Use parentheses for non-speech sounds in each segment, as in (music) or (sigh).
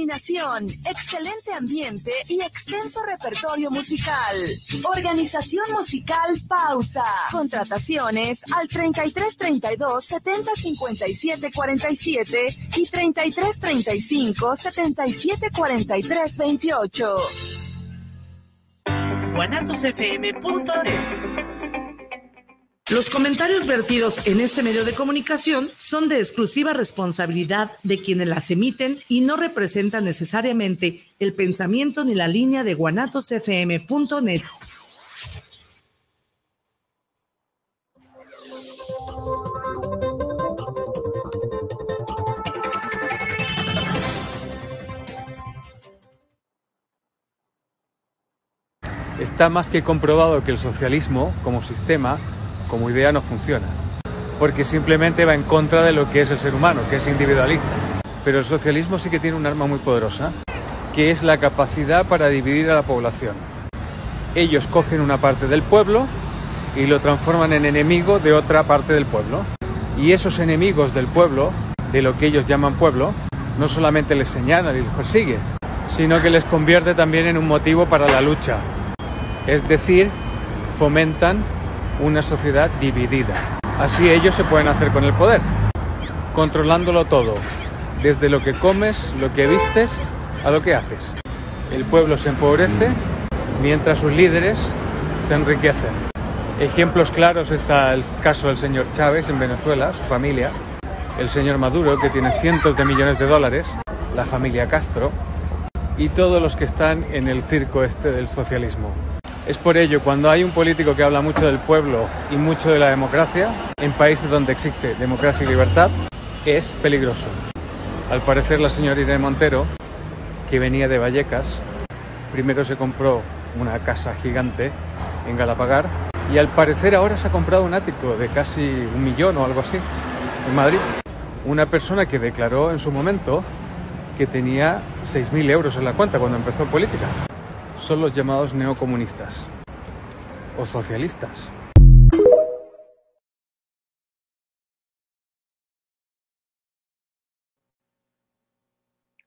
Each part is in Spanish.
iluminación, excelente ambiente y extenso repertorio musical. Organización musical Pausa. Contrataciones al 3332 70 57 47 y 3335 77 43 28. guanatosfm.net los comentarios vertidos en este medio de comunicación son de exclusiva responsabilidad de quienes las emiten y no representan necesariamente el pensamiento ni la línea de guanatosfm.net. Está más que comprobado que el socialismo como sistema como idea no funciona, porque simplemente va en contra de lo que es el ser humano, que es individualista. Pero el socialismo sí que tiene un arma muy poderosa, que es la capacidad para dividir a la población. Ellos cogen una parte del pueblo y lo transforman en enemigo de otra parte del pueblo. Y esos enemigos del pueblo, de lo que ellos llaman pueblo, no solamente les señalan y les persigue, sino que les convierte también en un motivo para la lucha. Es decir, fomentan una sociedad dividida. Así ellos se pueden hacer con el poder, controlándolo todo, desde lo que comes, lo que vistes, a lo que haces. El pueblo se empobrece mientras sus líderes se enriquecen. Ejemplos claros está el caso del señor Chávez en Venezuela, su familia, el señor Maduro, que tiene cientos de millones de dólares, la familia Castro y todos los que están en el circo este del socialismo. Es por ello, cuando hay un político que habla mucho del pueblo y mucho de la democracia, en países donde existe democracia y libertad, es peligroso. Al parecer la señora Irene Montero, que venía de Vallecas, primero se compró una casa gigante en Galapagar y al parecer ahora se ha comprado un ático de casi un millón o algo así en Madrid. Una persona que declaró en su momento que tenía 6.000 euros en la cuenta cuando empezó política son los llamados neocomunistas o socialistas.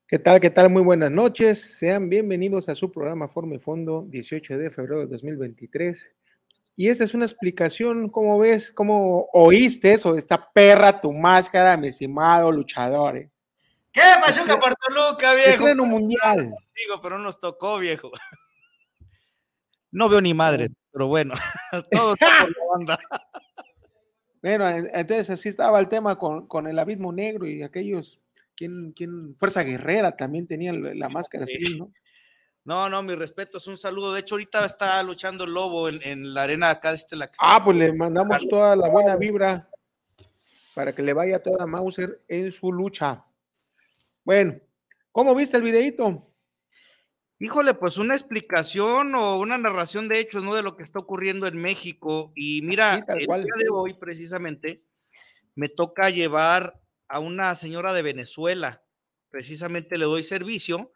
¿Qué tal? ¿Qué tal? Muy buenas noches. Sean bienvenidos a su programa Forme Fondo, 18 de febrero de 2023. Y esta es una explicación, ¿cómo ves? ¿Cómo oíste eso? Esta perra, tu máscara, mi estimado luchador. ¿eh? ¿Qué, Machuca Puerto Luca, viejo? un mundial. Digo, pero no nos tocó, viejo. No veo ni madre, pero bueno, (laughs) todo está por la banda. (laughs) Bueno, entonces así estaba el tema con, el abismo negro y aquellos, ¿quién, quién? Fuerza Guerrera también tenían la máscara así, ¿no? No, no, mi respeto, es un saludo. De hecho, ahorita está luchando el lobo en, la arena acá de este la Ah, pues le mandamos toda la buena vibra para que le vaya toda Mauser en su lucha. Bueno, ¿cómo viste el videito? Híjole, pues una explicación o una narración de hechos, ¿no? De lo que está ocurriendo en México. Y mira, el día de hoy precisamente me toca llevar a una señora de Venezuela. Precisamente le doy servicio.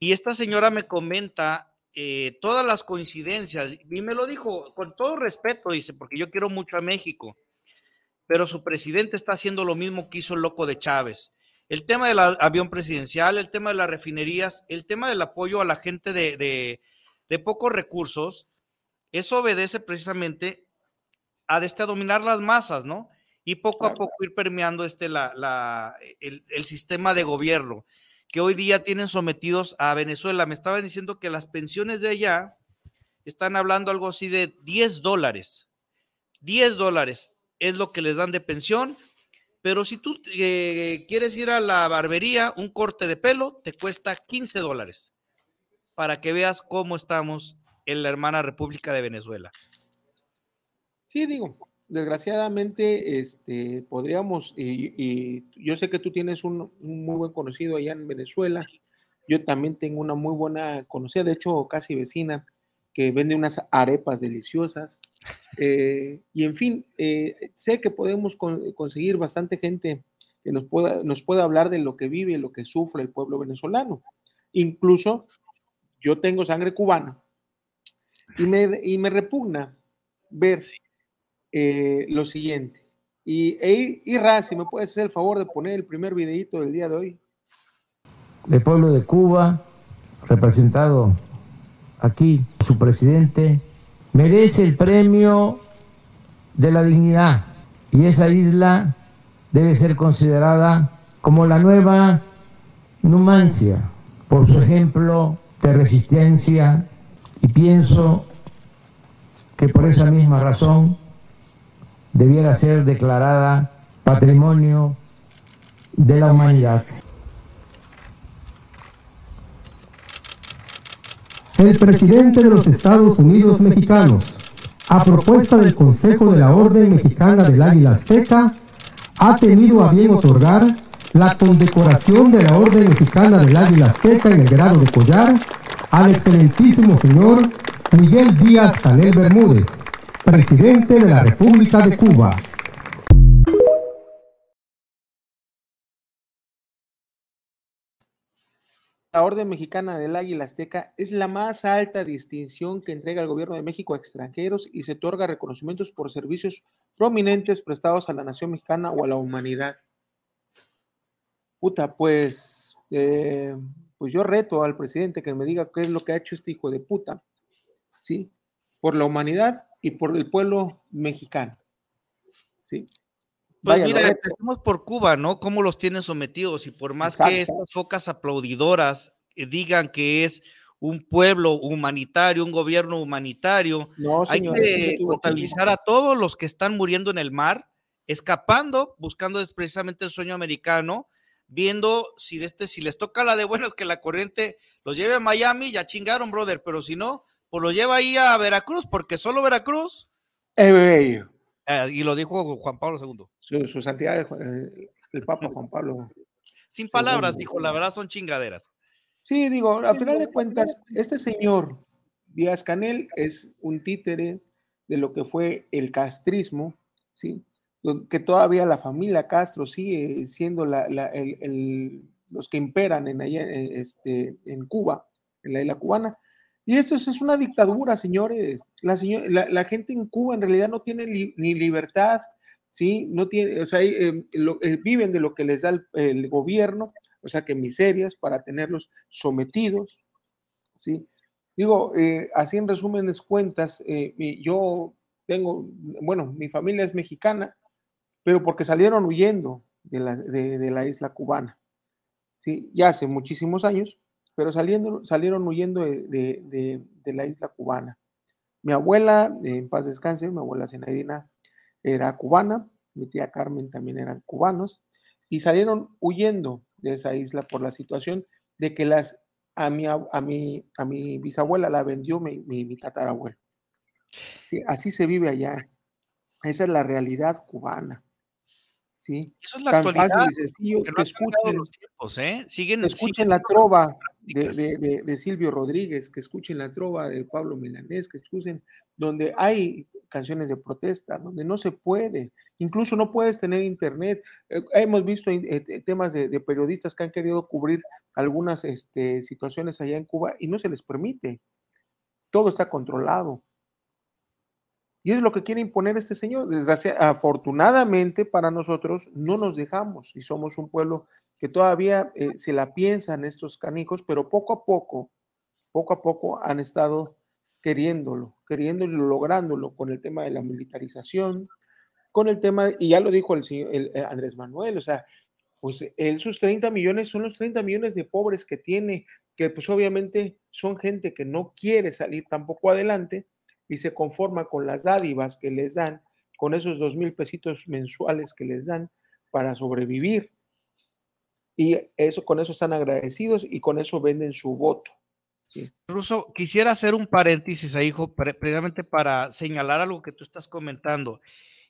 Y esta señora me comenta eh, todas las coincidencias. Y me lo dijo con todo respeto, dice, porque yo quiero mucho a México. Pero su presidente está haciendo lo mismo que hizo el loco de Chávez el tema del avión presidencial, el tema de las refinerías, el tema del apoyo a la gente de, pocos recursos, eso obedece precisamente a, este, dominar las masas, ¿no? Y poco a poco ir permeando este, la, el, el, sistema de gobierno que hoy día tienen sometidos a Venezuela. Me estaban diciendo que las pensiones de allá están hablando algo así de 10 dólares. 10 dólares es lo que les dan de pensión pero si tú eh, quieres ir a la barbería, un corte de pelo te cuesta 15 dólares. Para que veas cómo estamos en la hermana República de Venezuela. Sí, digo, desgraciadamente, este, podríamos, y, yo sé que tú tienes un, muy buen conocido allá en Venezuela, yo también tengo una muy buena conocida, de hecho casi vecina, que vende unas arepas deliciosas. Eh, y en fin, eh, sé que podemos conseguir bastante gente que nos pueda, nos pueda hablar de lo que vive, lo que sufre el pueblo venezolano. Incluso yo tengo sangre cubana y me, y me repugna ver eh, lo siguiente. Y, e, y si me puedes hacer el favor de poner el primer videito del día de hoy. del pueblo de Cuba, representado aquí su presidente, merece el premio de la dignidad y esa isla debe ser considerada como la nueva Numancia por su ejemplo de resistencia y pienso que por esa misma razón debiera ser declarada patrimonio de la humanidad. El presidente de los Estados Unidos mexicanos, a propuesta del Consejo de la Orden Mexicana del Águila Azteca, ha tenido a bien otorgar la condecoración de la Orden Mexicana del Águila Azteca en el grado de collar al excelentísimo señor Miguel Díaz Canel Bermúdez, presidente de la República de Cuba. La Orden Mexicana del Águila Azteca es la más alta distinción que entrega el gobierno de México a extranjeros y se otorga reconocimientos por servicios prominentes prestados a la nación mexicana o a la humanidad. Puta, pues, eh, pues yo reto al presidente que me diga qué es lo que ha hecho este hijo de puta, ¿sí? Por la humanidad y por el pueblo mexicano, ¿sí? Pues mira, empecemos por Cuba, ¿no? Cómo los tienen sometidos y por más que estas focas aplaudidoras eh, digan que es un pueblo humanitario, un gobierno humanitario, hay que contabilizar a todos los que están muriendo en el mar, escapando, buscando precisamente el sueño americano, viendo si de este, si les toca la de buenas que la corriente los lleve a Miami, ya chingaron, brother, pero si no, pues lo lleva ahí a Veracruz, porque solo Veracruz. Eh, y lo dijo Juan Pablo II. Su, santidad, eh, el Papa Juan Pablo. (laughs) Sin palabras, dijo, la verdad son chingaderas. Sí, digo, a final de cuentas, este señor Díaz Canel es un títere de lo que fue el castrismo, ¿sí? Que todavía la familia Castro sigue siendo los que imperan en, allá, este, en Cuba, en la isla cubana. Y esto es, una dictadura, señores. La, la, gente en Cuba en realidad no tiene ni libertad, ¿sí? No tiene, o sea, eh, eh, viven de lo que les da el, gobierno, o sea, que miserias para tenerlos sometidos, ¿sí? Digo, eh, así en resúmenes cuentas, yo tengo, bueno, mi familia es mexicana, pero porque salieron huyendo de la, de la isla cubana, ¿sí? Ya hace muchísimos años, pero saliendo, salieron huyendo de, la isla cubana. Mi abuela, en paz descanse, mi abuela Zenaidina era cubana, mi tía Carmen también eran cubanos, y salieron huyendo de esa isla por la situación de que las, a, mi, a, mi, a mi bisabuela la vendió mi, mi, tatarabuelo. Sí, así se vive allá. Esa es la realidad cubana. ¿sí? Eso es la actualidad. que, escuchen, los ¿eh? Siguen, escuchen la trova de, Silvio Rodríguez, que escuchen la trova de Pablo Milanés, que escuchen donde hay canciones de protesta, donde no se puede, incluso no puedes tener internet. Eh, hemos visto eh, temas de, periodistas que han querido cubrir algunas este, situaciones allá en Cuba y no se les permite. Todo está controlado. Y es lo que quiere imponer este señor. Desgraciadamente, afortunadamente para nosotros no nos dejamos y somos un pueblo que todavía eh, se la piensan estos canijos, pero poco a poco, poco a poco han estado queriéndolo, queriéndolo lográndolo con el tema de la militarización, con el tema, y ya lo dijo el, el eh, Andrés Manuel, o sea, pues él sus 30 millones son los 30 millones de pobres que tiene, que pues obviamente son gente que no quiere salir tampoco adelante, y se conforma con las dádivas que les dan, con esos dos mil pesitos mensuales que les dan para sobrevivir. Y eso, con eso están agradecidos y con eso venden su voto. ¿sí? Ruso, quisiera hacer un paréntesis ahí, hijo, precisamente para señalar algo que tú estás comentando.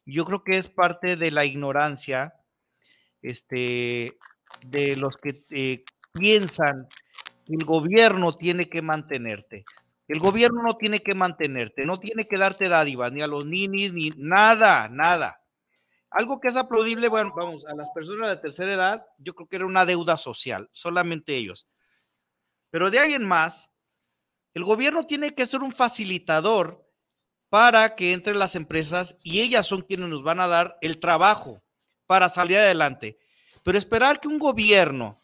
Yo creo que es parte de la ignorancia este, de los que eh, piensan que el gobierno tiene que mantenerte. El gobierno no tiene que mantenerte, no tiene que darte dádivas, ni a los ninis, ni nada, nada. Algo que es aplaudible, bueno, vamos, a las personas de tercera edad, yo creo que era una deuda social, solamente ellos. Pero de alguien más, el gobierno tiene que ser un facilitador para que entren las empresas y ellas son quienes nos van a dar el trabajo para salir adelante. Pero esperar que un gobierno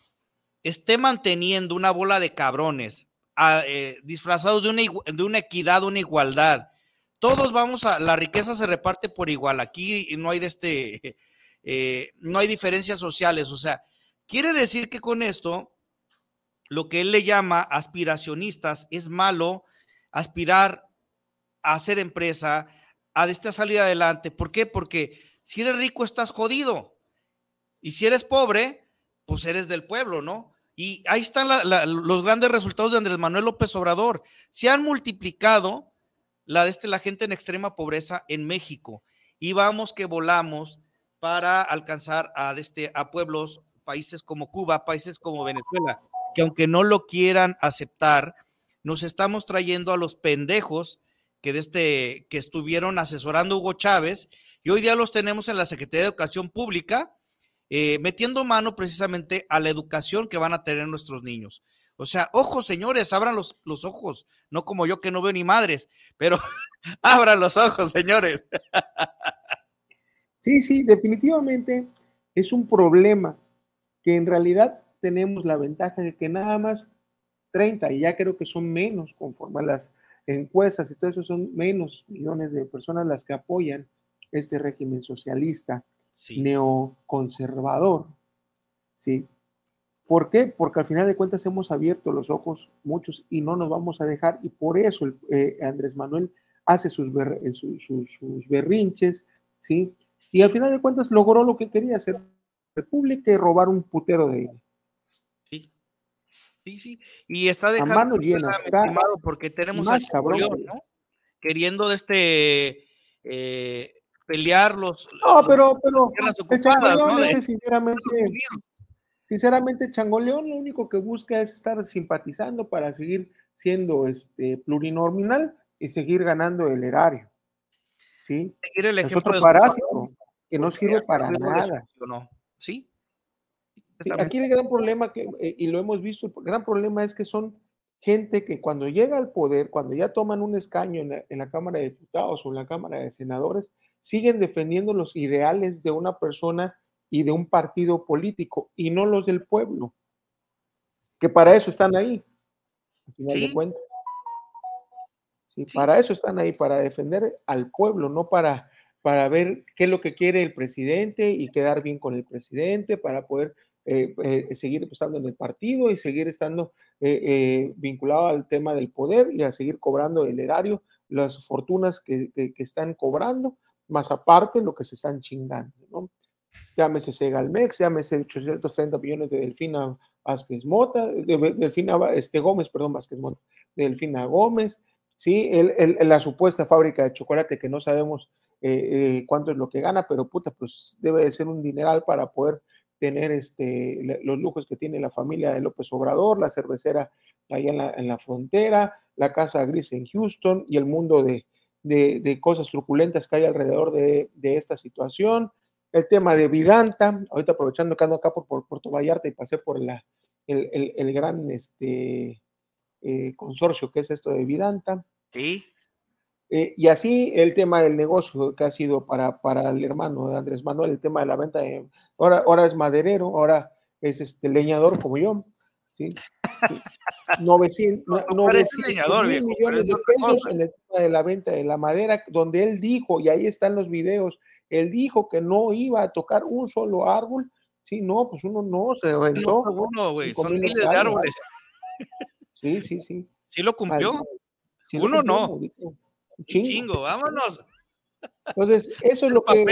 esté manteniendo una bola de cabrones eh, disfrazados de una, de una equidad, una igualdad, todos vamos a, la riqueza se reparte por igual, aquí no hay de este, (laughs) eh, no hay diferencias sociales, o sea, quiere decir que con esto, lo que él le llama aspiracionistas, es malo aspirar a hacer empresa, a esta salir adelante. ¿Por qué? Porque si eres rico estás jodido. Y si eres pobre, pues eres del pueblo, ¿no? Y ahí están los grandes resultados de Andrés Manuel López Obrador. Se han multiplicado la, de este, la gente en extrema pobreza en México. Y vamos que volamos para alcanzar a, este, a pueblos, países como Cuba, países como Venezuela, que aunque no lo quieran aceptar, nos estamos trayendo a los pendejos que, este, que estuvieron asesorando Hugo Chávez y hoy día los tenemos en la Secretaría de Educación Pública, eh, metiendo mano precisamente a la educación que van a tener nuestros niños. O sea, ojos, señores, abran los, los ojos, no como yo que no veo ni madres, pero (laughs) abran los ojos, señores. sí, sí, definitivamente es un problema que en realidad tenemos la ventaja de que nada más 30, y ya creo que son menos conforme a las encuestas y todo eso, son menos millones de personas las que apoyan este régimen socialista neoconservador. ¿sí? ¿Por qué? Porque al final de cuentas hemos abierto los ojos muchos y no nos vamos a dejar y por eso eh, Andrés Manuel hace sus, eh, sus, berrinches, ¿sí? Y al final de cuentas logró lo que quería hacer república y robar un putero de él. Sí, sí. Y está dejando. A mano llena, está porque tenemos a cabrón, ¿no? Queriendo de este. Eh, pelear los. No, pero, pero. ¿no? sinceramente. Sinceramente, Changoleón lo único que busca es estar simpatizando para seguir siendo este plurinominal y seguir ganando el erario. ¿Sí? Seguir el es otro parásito que no sirve para nada. ¿Sí? aquí el gran problema, que, eh, y lo hemos visto, el gran problema es que son gente que cuando llega al poder, cuando ya toman un escaño en la, Cámara de Diputados o en la Cámara de Senadores, siguen defendiendo los ideales de una persona y de un partido político y no los del pueblo, que para eso están ahí, al final de cuentas. Sí, Para eso están ahí, para defender al pueblo, no para, para ver qué es lo que quiere el presidente y quedar bien con el presidente, para poder eh, eh, seguir estando en el partido y seguir estando eh, vinculado al tema del poder y a seguir cobrando el erario, las fortunas que, están cobrando, más aparte lo que se están chingando, ¿no? Llámese Segalmex, llámese 830 millones de Delfina Vázquez Mota, de Delfina este Gómez, perdón, Vázquez Mota, Delfina Gómez, ¿sí? El, la supuesta fábrica de chocolate que no sabemos cuánto es lo que gana, pero puta, pues debe de ser un dineral para poder tener este, los lujos que tiene la familia de López Obrador, la cervecera ahí en la, en la frontera, la casa gris en Houston y el mundo de, de, cosas truculentas que hay alrededor de, de, esta situación. El tema de Vidanta, ahorita aprovechando que ando acá por, por Puerto Vallarta y pasé por la, el, el, el gran este, eh, consorcio que es esto de Vidanta. Sí. Eh, y así el tema del negocio que ha sido para, para el hermano de Andrés Manuel, el tema de la venta, de, ahora, ahora es maderero, ahora es este leñador como yo, ¿sí? 900, mil millones de pesos en el tema de la venta de la madera, donde él dijo, y ahí están los videos, él dijo que no iba a tocar un solo árbol, sí, no, pues uno no se uno, güey, son miles de árboles. Sí, sí, sí. ¿Sí lo cumplió? uno no. Chingo. vámonos. Entonces, eso es lo que,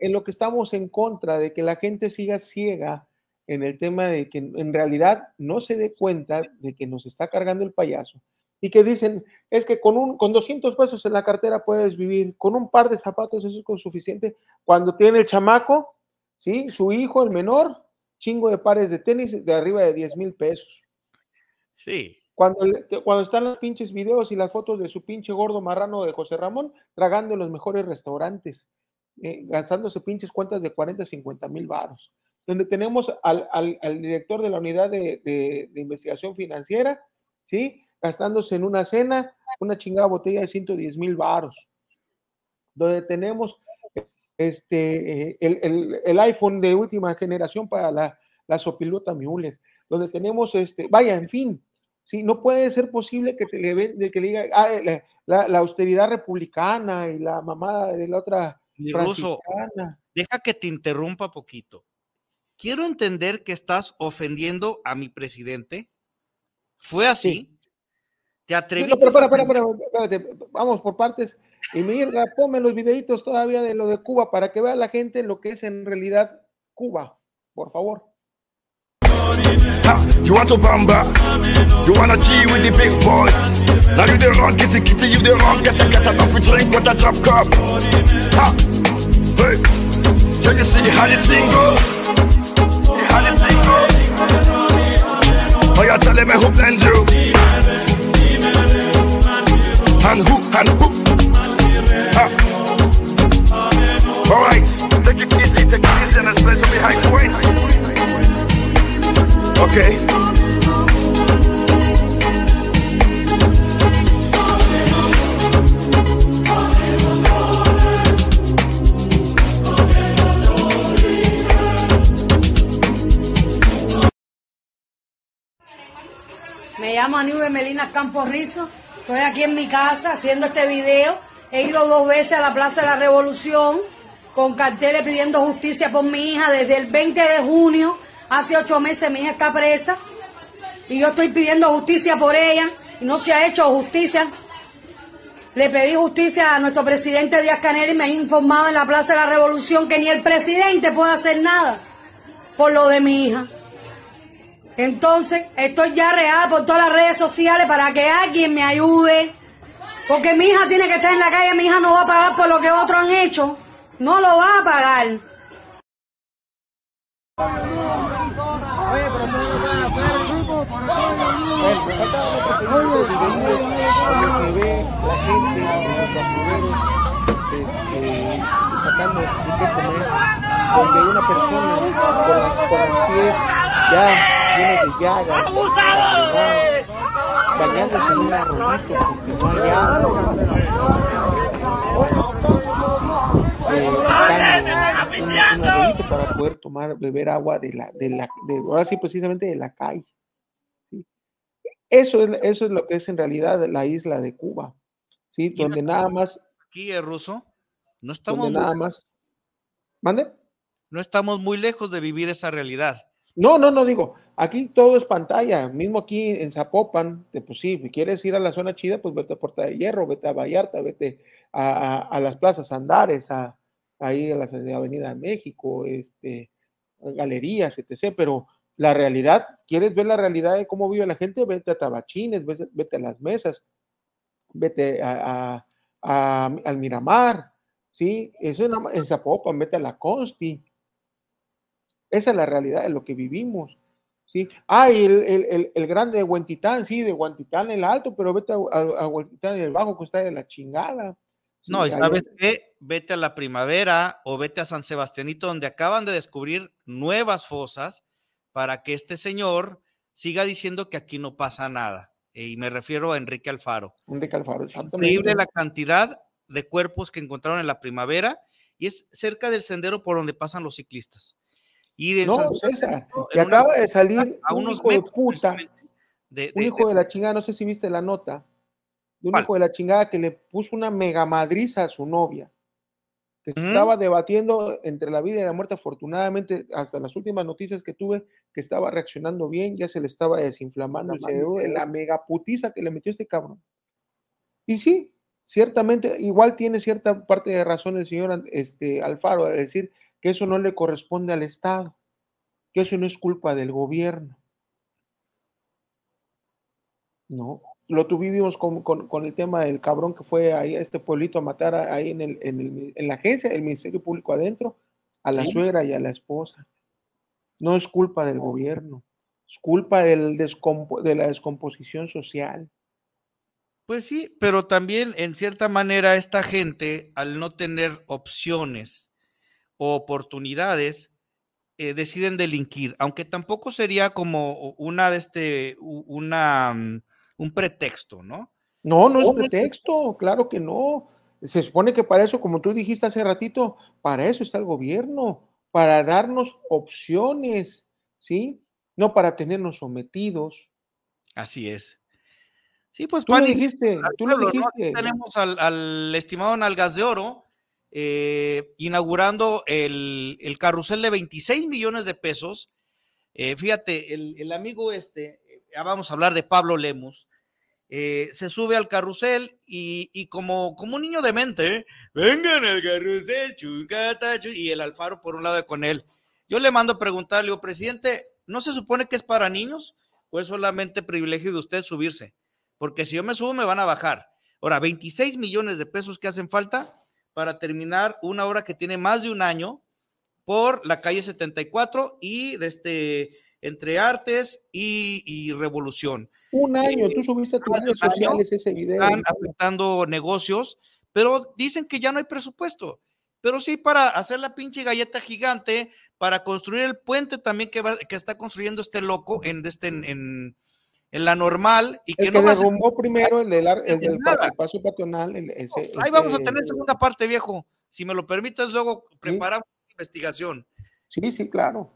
en lo que estamos en contra, de que la gente siga ciega en el tema de que en realidad no se dé cuenta de que nos está cargando el payaso y que dicen, es que con, un, con 200 pesos en la cartera puedes vivir, con un par de zapatos eso es suficiente, cuando tiene el chamaco, ¿sí? su hijo, el menor, chingo de pares de tenis de arriba de 10 mil pesos. Sí. Cuando, cuando están los pinches videos y las fotos de su pinche gordo marrano de José Ramón tragando en los mejores restaurantes, eh, gastándose pinches cuentas de 40, 50 mil varos. Donde tenemos al, director de la unidad de, investigación financiera, ¿sí? Gastándose en una cena una chingada botella de 110 mil varos. Donde tenemos este, eh, el, el, iPhone de última generación para la la sopilota Müller, donde tenemos, este, vaya, en fin, sí, no puede ser posible que, te le, de que le diga ah, la, austeridad republicana y la mamada de la otra. Ruso, deja que te interrumpa poquito. Quiero entender que estás ofendiendo a mi presidente. ¿Fue así? ¿Te atreviste? No, pero, para, para, espérate, vamos por partes. Y mira, ponme los videitos todavía de lo de Cuba para que vea la gente lo que es en realidad Cuba, por favor. you want to bamba? You wanna G with the big boys? Now you the wrong, get the kitty, you the wrong, get the get a coffee drink with a drop cup. Ha! Hey! Can you see how the thing goes? Oh, you tell me who blend you? And who, and who? Ha! Alright, take it easy, take it easy and especially behind the waist. Okay. Llamo Aníbal Melina Campos Rizo. Estoy aquí en mi casa haciendo este video. He ido dos veces a la Plaza de la Revolución con carteles pidiendo justicia por mi hija desde el 20 de junio Hace ocho meses mi hija está presa y yo estoy pidiendo justicia por ella y no se ha hecho justicia. Le pedí justicia a nuestro presidente Díaz Canel y me ha informado en la Plaza de la Revolución que ni el presidente puede hacer nada por lo de mi hija. Entonces, estoy ya real por todas las redes sociales para que alguien me ayude. Porque mi hija tiene que estar en la calle, mi hija no va a pagar por lo que otros han hecho. No lo va a pagar. Este, una persona los pies llenos de llagas, bañándose en un arroyito porque no hay agua. Eh, buscando un, un arroyito para poder tomar, beber agua de la, de la, de, ahora sí precisamente de la calle. Eso es, eso es lo que es en realidad la isla de Cuba, ¿sí? Donde nada más... Aquí, es ruso, no estamos... nada más... ¿Mande? No estamos muy lejos de vivir esa realidad. No, no, no digo, aquí todo es pantalla, mismo aquí en Zapopan, pues sí, si quieres ir a la zona chida, pues vete a Puerta de Hierro, vete a Vallarta, vete a, las plazas Andares, a, ahí a la Avenida de México, este, galerías, etc., pero la realidad, ¿quieres ver la realidad de cómo vive la gente? Vete a Tabachines, vete, a las mesas, vete a, al Miramar, ¿sí? Eso en Zapopan, vete a la Consti. Esa es la realidad de lo que vivimos. ¿Sí? Ah, y el, el, grande de Huentitán, sí, de Huentitán en el alto, pero vete a, a, Huentitán en el bajo, que está de la chingada. No, y sabes qué, vete a la primavera o vete a San Sebastianito, donde acaban de descubrir nuevas fosas para que este señor siga diciendo que aquí no pasa nada. Eh, y me refiero a Enrique Alfaro. Enrique Alfaro, Increíble la cantidad de cuerpos que encontraron en la primavera y es cerca del sendero por donde pasan los ciclistas. Y no, César, que acaba de salir a un hijo de puta, un hijo de la chingada, no sé si viste la nota, de un hijo de la chingada que le puso una mega madriza a su novia que estaba debatiendo entre la vida y la muerte, afortunadamente, hasta las últimas noticias que tuve, que estaba reaccionando bien, ya se le estaba desinflamando el cerebro de la megaputiza que le metió este cabrón. Y sí, ciertamente, igual tiene cierta parte de razón el señor este, Alfaro de decir que eso no le corresponde al Estado, que eso no es culpa del gobierno. No, lo tuvimos con, con, el tema del cabrón que fue ahí a este pueblito a matar ahí en, el, en, la agencia, el Ministerio Público adentro, a la suegra y a la esposa. No es culpa del gobierno, es culpa del de la descomposición social. Pues sí, pero también en cierta manera esta gente, al no tener opciones o oportunidades, eh, deciden delinquir, aunque tampoco sería como una de este, una mm, un pretexto, ¿no? No, no es pretexto, claro que no. Se supone que para eso, como tú dijiste hace ratito, para eso está el gobierno, para darnos opciones, ¿sí? No para tenernos sometidos. Así es. Sí, pues tú lo dijiste, tú lo dijiste. Tenemos al, estimado Nalgas de Oro eh, inaugurando el, carrusel de 26 millones de pesos. Eh, fíjate, el, amigo este, ya vamos a hablar de Pablo Lemus, eh, se sube al carrusel y, como, como un niño de mente, vengan al carrusel, chungata, y el Alfaro por un lado con él. Yo le mando a preguntarle, digo, presidente, ¿no se supone que es para niños o es solamente privilegio de usted subirse? porque si yo me subo me van a bajar. Ahora, 26 millones de pesos que hacen falta para terminar una obra que tiene más de un año por la calle 74 y desde este, entre artes y, revolución. Un año, tú subiste a tus redes sociales ese video. Están afectando negocios, pero dicen que ya no hay presupuesto. Pero sí para hacer la pinche galleta gigante, para construir el puente también que, que está construyendo este loco en, este, en, en la normal y que, no va derrumbó primero el del, el del paso patronal. Ahí vamos a tener segunda parte, viejo. Si me lo permites, luego preparamos investigación. Sí, sí, claro.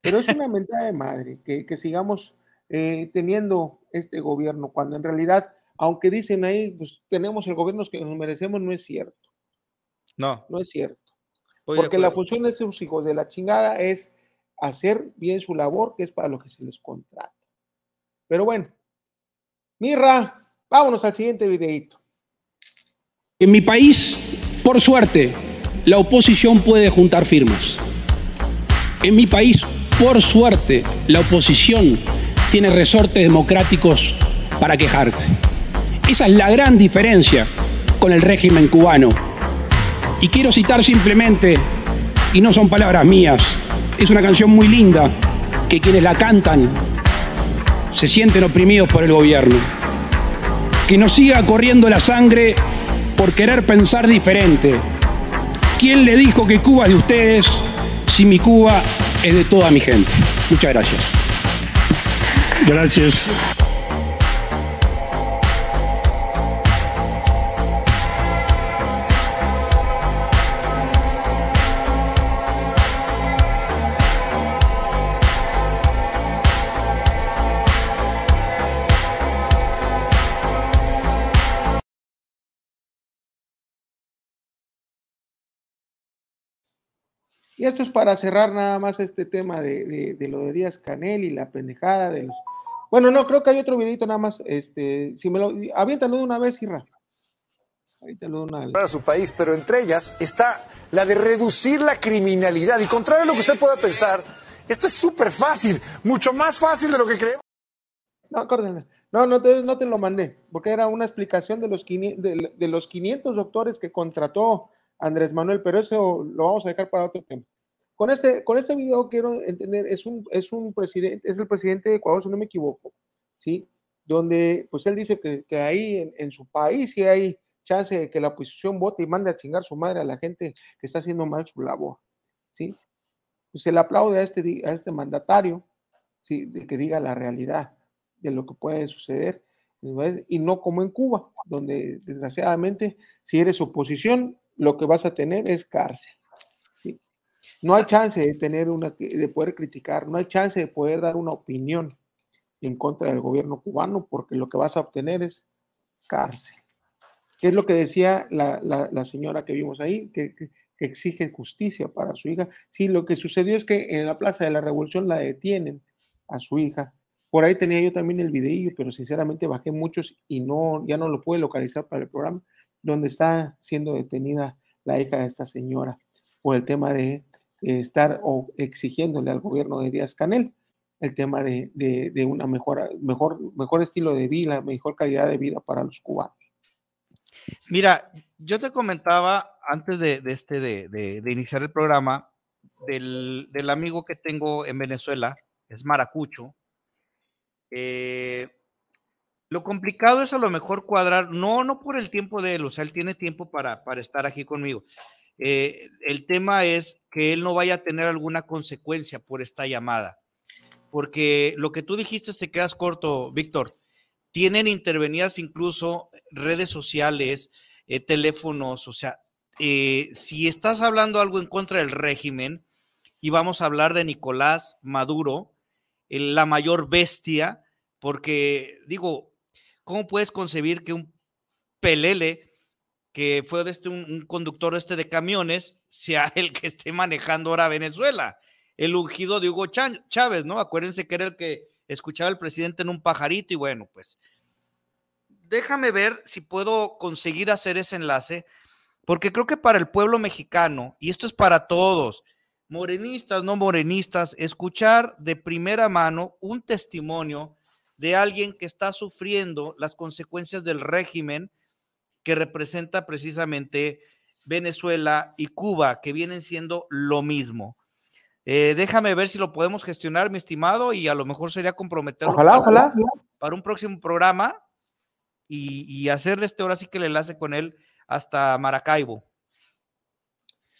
Pero es una mentada de madre que, que sigamos eh, teniendo este gobierno, cuando en realidad, aunque dicen ahí, pues tenemos el gobierno que nos merecemos, no es cierto. No. No es cierto. Porque la función de estos hijos de la chingada es hacer bien su labor, que es para lo que se les contrata. Pero bueno, Mirra, vámonos al siguiente videito. En mi país, por suerte, la oposición puede juntar firmas. En mi país, por suerte, la oposición tiene resortes democráticos para quejarse. Esa es la gran diferencia con el régimen cubano. Y quiero citar simplemente, y no son palabras mías, es una canción muy linda que quienes la cantan se sienten oprimidos por el gobierno. Que no siga corriendo la sangre por querer pensar diferente. ¿Quién le dijo que Cuba es de ustedes si mi Cuba es de toda mi gente? Muchas gracias. Gracias. Y esto es para cerrar nada más este tema de, lo de Díaz Canel y la pendejada de los. Bueno, no, creo que hay otro videito nada más. Este, si me lo. Aviéntalo de una vez, Irra. Aviéntalo de una vez. Para su país, pero entre ellas está la de reducir la criminalidad. Y contrario a lo que usted pueda pensar, esto es súper fácil, mucho más fácil de lo que creemos. No, acuérdenme. No, no te, no te lo mandé, porque era una explicación de los, de, de los 500 doctores que contrató Andrés Manuel, pero eso lo vamos a dejar para otro tema. Con este, con este video quiero entender, es un, es un presidente, es el presidente de Ecuador, si no me equivoco, ¿sí? Donde, pues él dice que, que ahí en, su país sí hay chance de que la oposición vote y mande a chingar su madre a la gente que está haciendo mal su labor, ¿sí? Pues se le aplaude a este, a este mandatario, ¿sí? De que diga la realidad de lo que puede suceder, y no como en Cuba, donde desgraciadamente, si eres oposición, lo que vas a tener es cárcel. No hay chance de tener una, de poder criticar, no hay chance de poder dar una opinión en contra del gobierno cubano, porque lo que vas a obtener es cárcel. ¿Qué es lo que decía la, señora que vimos ahí? Que, que, exige justicia para su hija. Sí, lo que sucedió es que en la Plaza de la Revolución la detienen a su hija. Por ahí tenía yo también el videillo, pero sinceramente bajé muchos y no, ya no lo pude localizar para el programa, donde está siendo detenida la hija de esta señora por el tema de estar o exigiéndole al gobierno de Díaz Canel el tema de, de, una mejor, mejor, mejor estilo de vida, mejor calidad de vida para los cubanos. Mira, yo te comentaba antes de, este, de, iniciar el programa del, del, amigo que tengo en Venezuela, es Maracucho. Eh, lo complicado es a lo mejor cuadrar, no, no por el tiempo de él, o sea, él tiene tiempo para, para estar aquí conmigo, eh, el tema es que él no vaya a tener alguna consecuencia por esta llamada. Porque lo que tú dijiste te quedas corto, Víctor. Tienen intervenidas incluso redes sociales, eh, teléfonos, o sea, eh, si estás hablando algo en contra del régimen y vamos a hablar de Nicolás Maduro, la mayor bestia, porque digo, ¿cómo puedes concebir que un pelele que fue este, un, conductor este de camiones sea (laughs) el que esté manejando ahora Venezuela? El ungido de Hugo Chávez, ¿no? Acuérdense que era el que escuchaba al presidente en un pajarito y bueno, pues déjame ver si puedo conseguir hacer ese enlace, porque creo que para el pueblo mexicano, y esto es para todos, morenistas, no morenistas, escuchar de primera mano un testimonio de alguien que está sufriendo las consecuencias del régimen que representa precisamente Venezuela y Cuba, que vienen siendo lo mismo. Eh, déjame ver si lo podemos gestionar, mi estimado, y a lo mejor sería comprometerlo ojalá, ojalá. para un próximo programa y, y hacer de este ahora sí que el enlace con él hasta Maracaibo.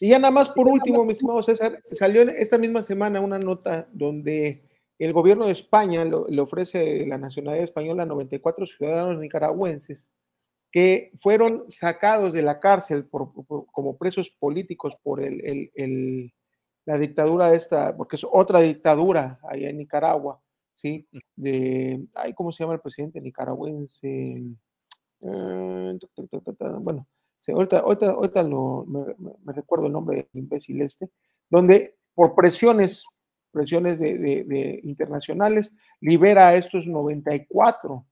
Y ya nada más por último, mi estimado César, salió esta misma semana una nota donde el gobierno de España le ofrece la nacionalidad española a 94 ciudadanos nicaragüenses que fueron sacados de la cárcel como presos políticos por el, la dictadura esta, porque es otra dictadura allá en Nicaragua, ¿sí? De, ay, ¿cómo se llama el presidente nicaragüense? Eh, bueno, ahorita, ahorita, me, recuerdo el nombre del imbécil este, donde por presiones, presiones de, internacionales, libera a estos 94.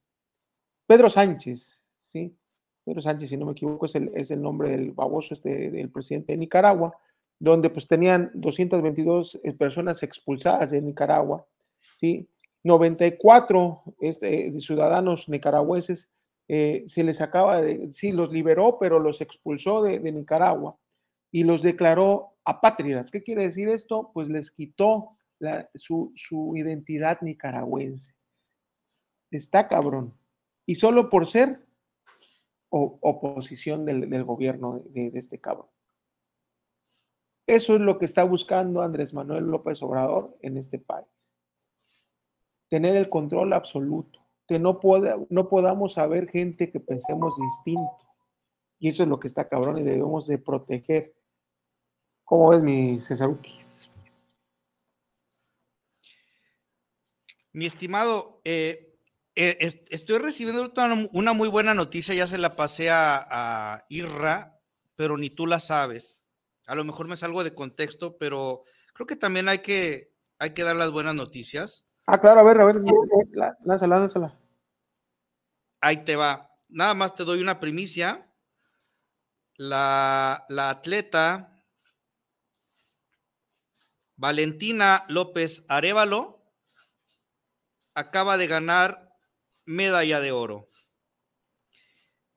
Pedro Sánchez, ¿sí? Pedro Sánchez, si no me equivoco, es el, es el nombre del baboso este, del presidente de Nicaragua, donde pues tenían 222 eh, personas expulsadas de Nicaragua, ¿sí? 94 este, ciudadanos nicaragüenses eh, se les acaba de, sí, los liberó, pero los expulsó de, Nicaragua y los declaró apátridas. ¿Qué quiere decir esto? Pues les quitó su, identidad nicaragüense. Está cabrón. Y solo por ser oposición del, gobierno de, este cabrón. Eso es lo que está buscando Andrés Manuel López Obrador en este país. Tener el control absoluto que no, no podamos haber gente que pensemos distinto. Y eso es lo que está cabrón y debemos de proteger. ¿Cómo ves mi César Mi estimado, eh, eh, estoy recibiendo una muy buena noticia, ya se la pasé a, a, Irra, pero ni tú la sabes. A lo mejor me salgo de contexto, pero creo que también hay que, hay que dar las buenas noticias. Ah, claro, a ver, a ver, lánzala, lánzala. Ahí te va. Nada más te doy una primicia. La, la atleta Valentina López Arevalo acaba de ganar medalla de oro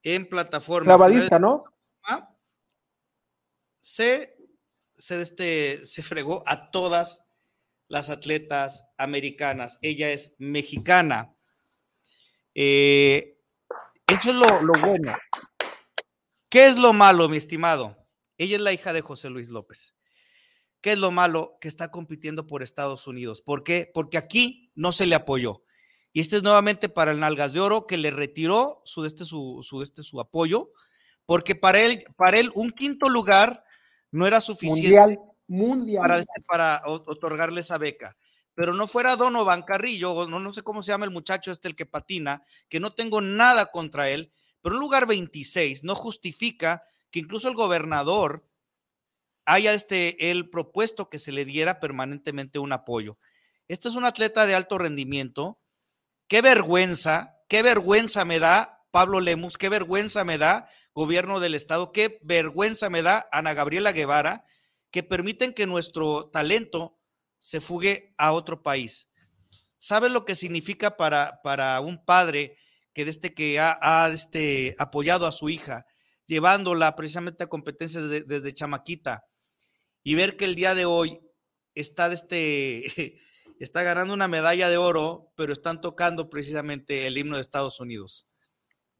en plataforma. Clavadista, ¿no? Se, se, este, se fregó a todas las atletas americanas. Ella es mexicana. Eh, eso es lo, lo, bueno. ¿Qué es lo malo, mi estimado? Ella es la hija de José Luis López. ¿Qué es lo malo? Que está compitiendo por Estados Unidos. ¿Por qué? Porque aquí no se le apoyó. Y este es nuevamente para el Nalgas de Oro, que le retiró su, este, su, su, este, su apoyo, porque para él, para él un quinto lugar no era suficiente mundial. Para, otorgarle esa beca. Pero no fuera Donovan Carrillo, no, no sé cómo se llama el muchacho este, el que patina, que no tengo nada contra él, pero un lugar 26 no justifica que incluso el gobernador haya este, el propuesto que se le diera permanentemente un apoyo. Este es un atleta de alto rendimiento. Qué vergüenza, qué vergüenza me da Pablo Lemus, qué vergüenza me da gobierno del estado, qué vergüenza me da Ana Gabriela Guevara, que permiten que nuestro talento se fugue a otro país. ¿Sabes lo que significa para, para un padre que desde que ha, este, apoyado a su hija, llevándola precisamente a competencias desde chamaquita y ver que el día de hoy está, este, está ganando una medalla de oro, pero están tocando precisamente el himno de Estados Unidos?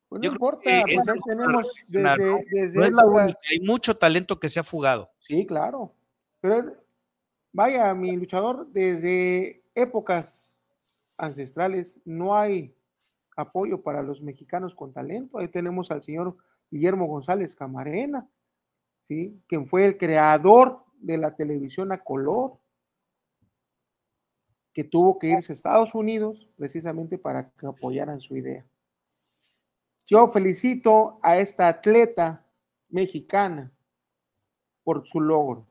Pues no importa, pues tenemos desde, hay mucho talento que se ha fugado. Sí, claro. Pero vaya, mi luchador, desde épocas ancestrales no hay apoyo para los mexicanos con talento. Ahí tenemos al señor Guillermo González Camarena, ¿sí? quien fue el creador de la televisión a color. Que tuvo que irse a Estados Unidos precisamente para que apoyaran su idea. Yo felicito a esta atleta mexicana por su logro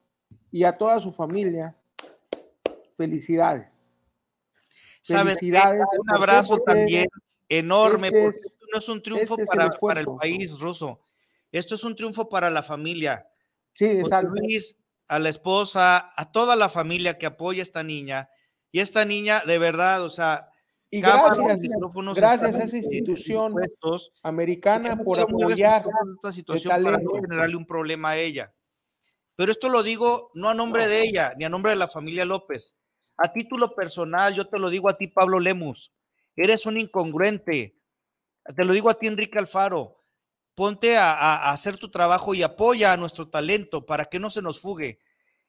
y a toda su familia. Felicidades. Felicidades. Un abrazo también enorme, este porque esto no es un triunfo este para, el para, el país ruso. Esto es un triunfo para la familia. Sí. Luis, a la esposa, a toda la familia que apoya a esta niña. Y esta niña, de verdad, o sea, y gracias, gracias a esa institución americana por apoyar esta situación para no generarle un problema a ella. Pero esto lo digo no a nombre de ella, ni a nombre de la familia López. A título personal, yo te lo digo a ti, Pablo Lemus. Eres un incongruente. Te lo digo a ti, Enrique Alfaro. Ponte a, hacer tu trabajo y apoya a nuestro talento para que no se nos fugue.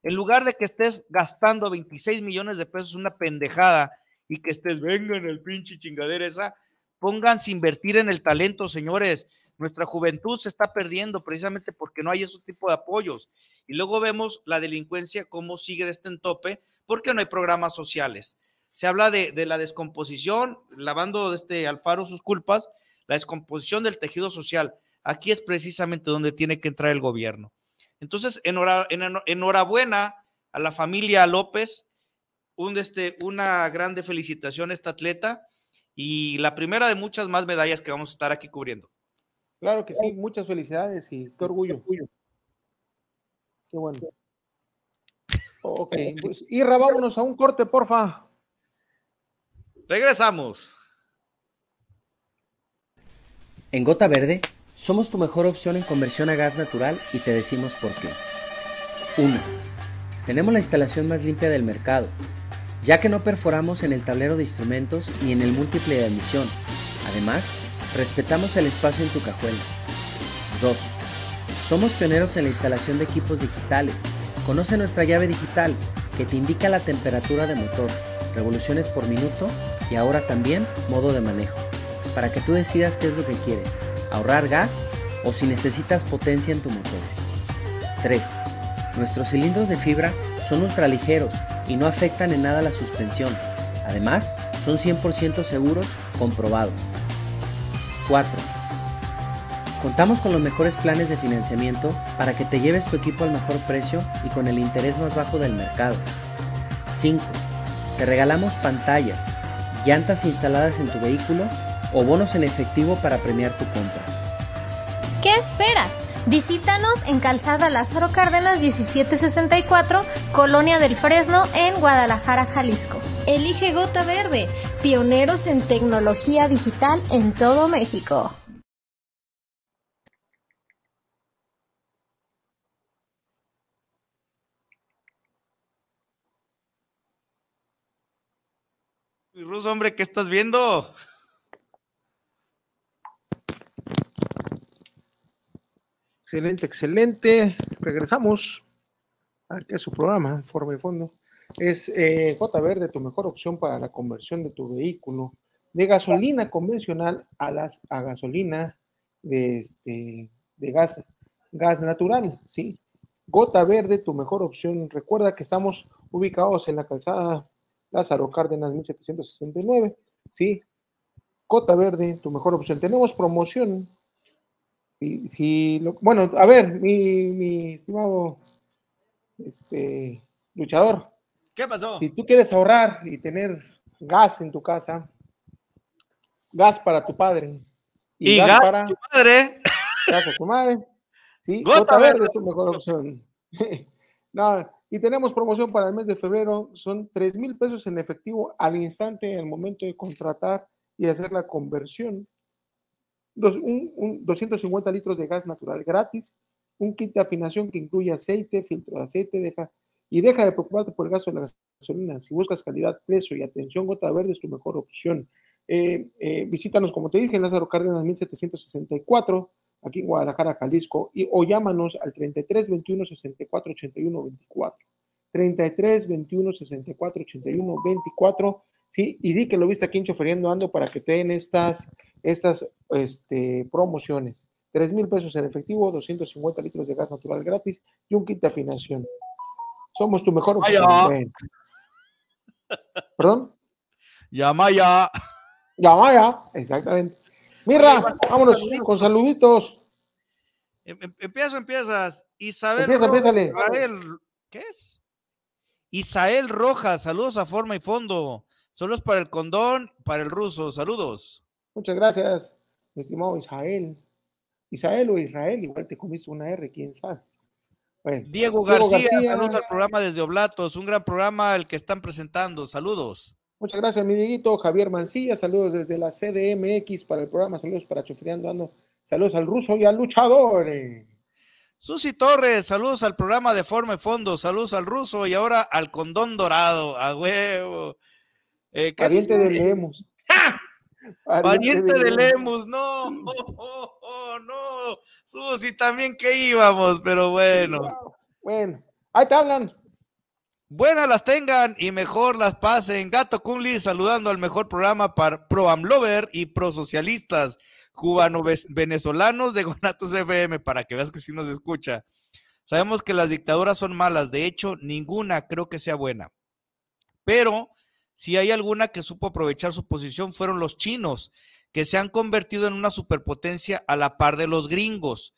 En lugar de que estés gastando 26 millones de pesos una pendejada y que estés, venga en el pinche chingadera esa, pónganse a invertir en el talento, señores. Nuestra juventud se está perdiendo precisamente porque no hay ese tipo de apoyos. Y luego vemos la delincuencia, cómo sigue de este entope, porque no hay programas sociales. Se habla de, de la descomposición, lavando de este Alfaro sus culpas, la descomposición del tejido social. Aquí es precisamente donde tiene que entrar el gobierno. Entonces, enhorabuena a la familia López, un, este, una grande felicitación a esta atleta y la primera de muchas más medallas que vamos a estar aquí cubriendo. Claro que sí, muchas felicidades y qué orgullo. Qué bueno. Ok, (laughs) pues Irra, vámonos a un corte, porfa. Regresamos. En Gota Verde somos tu mejor opción en conversión a gas natural y te decimos por qué. 1. Tenemos la instalación más limpia del mercado, ya que no perforamos en el tablero de instrumentos ni en el múltiple de admisión. Además, respetamos el espacio en tu cajuela. 2. Somos pioneros en la instalación de equipos digitales. Conoce nuestra llave digital que te indica la temperatura de motor, revoluciones por minuto y ahora también modo de manejo, para que tú decidas qué es lo que quieres, ahorrar gas o si necesitas potencia en tu motor. 3. Nuestros cilindros de fibra son ultraligeros y no afectan en nada la suspensión. Además, son 100% seguros, comprobado. 4. Contamos con los mejores planes de financiamiento para que te lleves tu equipo al mejor precio y con el interés más bajo del mercado. 5. Te regalamos pantallas, llantas instaladas en tu vehículo o bonos en efectivo para premiar tu compra. ¿Qué esperas? Visítanos en Calzada Lázaro Cárdenas 1764, Colonia del Fresno, en Guadalajara, Jalisco. Elige Gota Verde, pioneros en tecnología digital en todo México. Rus, hombre, ¿qué estás viendo? Excelente, excelente. Regresamos a que su programa, Forma y Fondo. Es eh, J Verde, tu mejor opción para la conversión de tu vehículo de gasolina convencional a, las, a gasolina de, este, de gas, gas natural, ¿sí? Gota Verde, tu mejor opción. Recuerda que estamos ubicados en la calzada Lázaro Cárdenas 1769, ¿sí? Gota Verde, tu mejor opción. Tenemos promoción si, bueno, a ver, mi, estimado este, luchador. ¿Qué pasó? Si tú quieres ahorrar y tener gas en tu casa, gas para tu padre. Y, gas, para tu madre. Gas a tu madre. Sí, Gota, verde, es tu mejor opción. (laughs) no, y tenemos promoción para el mes de febrero. Son 3 mil pesos en efectivo al instante, al momento de contratar y hacer la conversión un, 250 litros de gas natural gratis, un kit de afinación que incluye aceite, filtro de aceite, deja, y deja de preocuparte por el gasto de la gasolina. Si buscas calidad, precio y atención, Gota Verde es tu mejor opción. Eh, eh, visítanos, como te dije, en Lázaro Cárdenas 1764, aquí en Guadalajara, Jalisco, y, o llámanos al 33 21 64 81 24. 33 21 64 81 24 ¿sí? Y di que lo viste aquí en Choferiendo Ando para que te den estas, estas este, promociones. 3 mil pesos en efectivo, 250 litros de gas natural gratis y un kit de afinación. Somos tu mejor opción. (laughs) ¿Perdón? Yamaya. Yamaya, exactamente. Mira, vámonos con saluditos. Em, em, empiezo, empiezas. Isabel. ¿Qué es? Isael Rojas, saludos a forma y fondo. Saludos para el condón, para el ruso, saludos. Muchas gracias, mi estimado Isael. Isael o Israel, igual te comiste una R, quién sabe. Diego, García, saludos al programa desde Oblatos, un gran programa el que están presentando, saludos. Muchas gracias, mi Dieguito. Javier Mancilla, saludos desde la CDMX para el programa, saludos para Chofriando Ando, saludos al ruso y al luchador. Susi Torres, saludos al programa de y Fondo, saludos al ruso y ahora al condón dorado, a huevo. Eh, de Lemus. Pariente de Lemus, no, oh, (laughs) no, Susi también que íbamos, pero bueno. Bueno, ahí te hablan. Buenas las tengan y mejor las pasen. Gato Kunli saludando al mejor programa para Pro Amlover y Pro Socialistas, cubano-venezolanos de Guanatos FM, para que veas que sí nos escucha. Sabemos que las dictaduras son malas, de hecho, ninguna creo que sea buena. Pero si hay alguna que supo aprovechar su posición fueron los chinos, que se han convertido en una superpotencia a la par de los gringos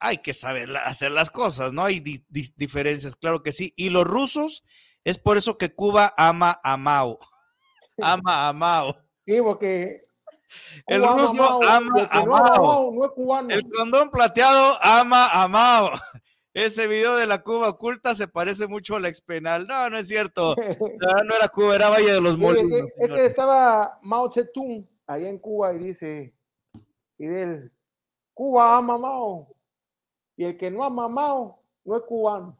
hay que saber hacer las cosas, ¿no? Hay diferencias, claro que sí. Y los rusos, es por eso que Cuba ama a Mao. (laughs) Ama a Mao. Sí, porque el ruso ama a Mao. el condón plateado ama a Mao. Ese video de la Cuba oculta se parece mucho a la expenal. No, no es cierto. (laughs) No, era Cuba, era Valle de los Molinos. Es que, estaba Mao Zedong allá en Cuba y dice, Fidel, Cuba ama a Mao y el que no ha mamado no es cubano.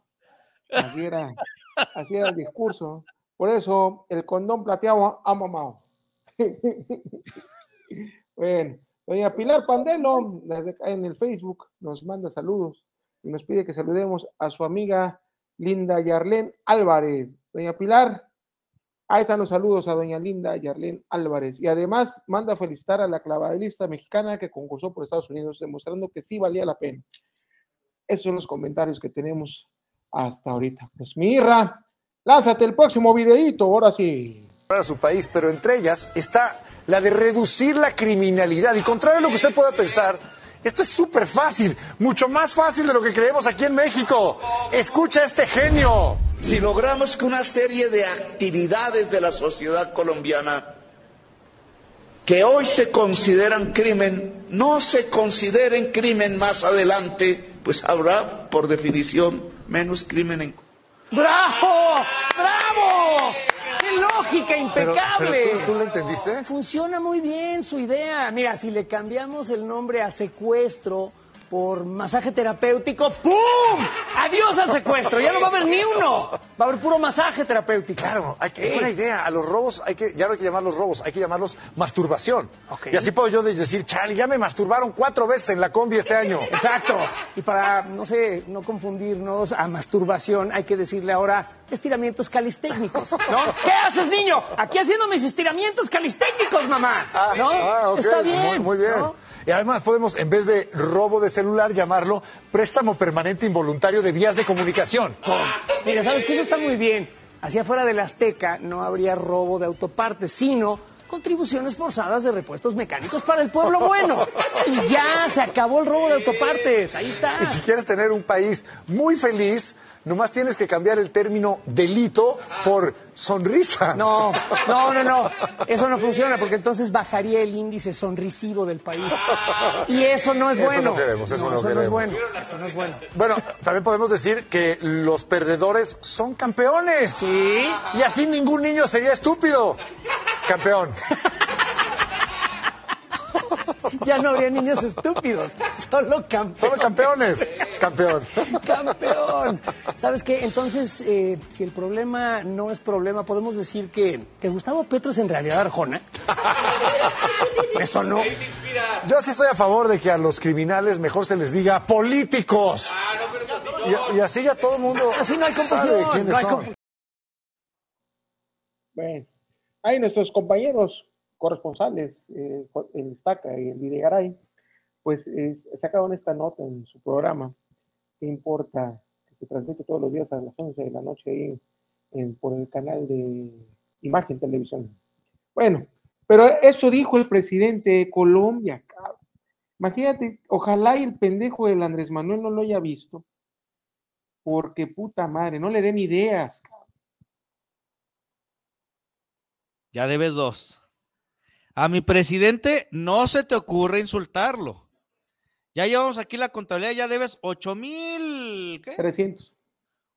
Así era, así era el discurso. Por eso el condón plateado ha mamado. (laughs) bueno, doña Pilar Pandelo, en el Facebook, nos manda saludos y nos pide que saludemos a su amiga Linda Yarlén Álvarez. Doña Pilar, ahí están los saludos a doña Linda Yarlén Álvarez. Y además manda felicitar a la clavadista mexicana que concursó por Estados Unidos, demostrando que sí valía la pena. Esos son los comentarios que tenemos hasta ahorita. Pues Mirra, lánzate el próximo videíto, ahora sí. Para su país, pero entre ellas está la de reducir la criminalidad. Y contrario a lo que usted pueda pensar, esto es súper fácil, mucho más fácil de lo que creemos aquí en México. Escucha este genio. Si logramos que una serie de actividades de la sociedad colombiana que hoy se consideran crimen, no se consideren crimen más adelante, pues habrá, por definición, menos crimen en ¡Bravo! ¡Bravo! ¡Qué lógica impecable! ¿tú, lo entendiste? Funciona muy bien su idea. Mira, si le cambiamos el nombre a secuestro por masaje terapéutico, ¡pum! ¡Adiós al secuestro! Ya no va a haber ni uno. Va a haber puro masaje terapéutico. Claro, hay que, es buena idea. A los robos, hay que, ya no hay que llamarlos robos, hay que llamarlos masturbación. Y así puedo yo decir, Charlie, ya me masturbaron cuatro veces en la combi este año. Exacto. Y para, no sé, no confundirnos a masturbación, hay que decirle ahora estiramientos calistécnicos, ¿no? ¿Qué haces, niño? Aquí haciendo mis estiramientos calistécnicos, mamá. ¿No? Ah, Está bien. Muy, bien. Y además podemos, en vez de robo de celular, llamarlo préstamo permanente involuntario de vías de comunicación. Mira, ¿sabes que Eso está muy bien. Hacia afuera de la Azteca no habría robo de autopartes, sino contribuciones forzadas de repuestos mecánicos para el pueblo bueno. Y ya se acabó el robo de autopartes. Ahí está. Y si quieres tener un país muy feliz, Nomás tienes que cambiar el término delito por sonrisa. No, no, no, no. Eso no funciona porque entonces bajaría el índice sonrisivo del país. Y eso no es bueno. Eso no queremos, eso no, eso no es bueno. Eso no es bueno. Bueno, también podemos decir que los perdedores son campeones. Sí. Y así ningún niño sería estúpido. Campeón. (laughs) ya no habría niños estúpidos, solo campeones. Solo campeones. Campeón. Campeón. ¿Sabes qué? Entonces, eh, si el problema no es problema, podemos decir que, que Gustavo Petro es en realidad Arjona. (laughs) Eso no. Yo sí estoy a favor de que a los criminales mejor se les diga políticos. Y, así ya todo el mundo así no hay sabe quiénes son. Bueno, hay nuestros compañeros corresponsales, eh, el Estaca y el Videgaray, pues es, sacaron esta nota en su programa. ¿Qué importa? Que se transmite todos los días a las 11 de la noche ahí por el canal de Imagen Televisión. Bueno, pero eso dijo el presidente de Colombia, cabrón. Imagínate, ojalá y el pendejo del Andrés Manuel no lo haya visto, porque puta madre, no le den ideas. Ya debes dos. A mi presidente no se te ocurre insultarlo. Ya llevamos aquí la contabilidad, ya debes 8 mil, ¿qué? 300.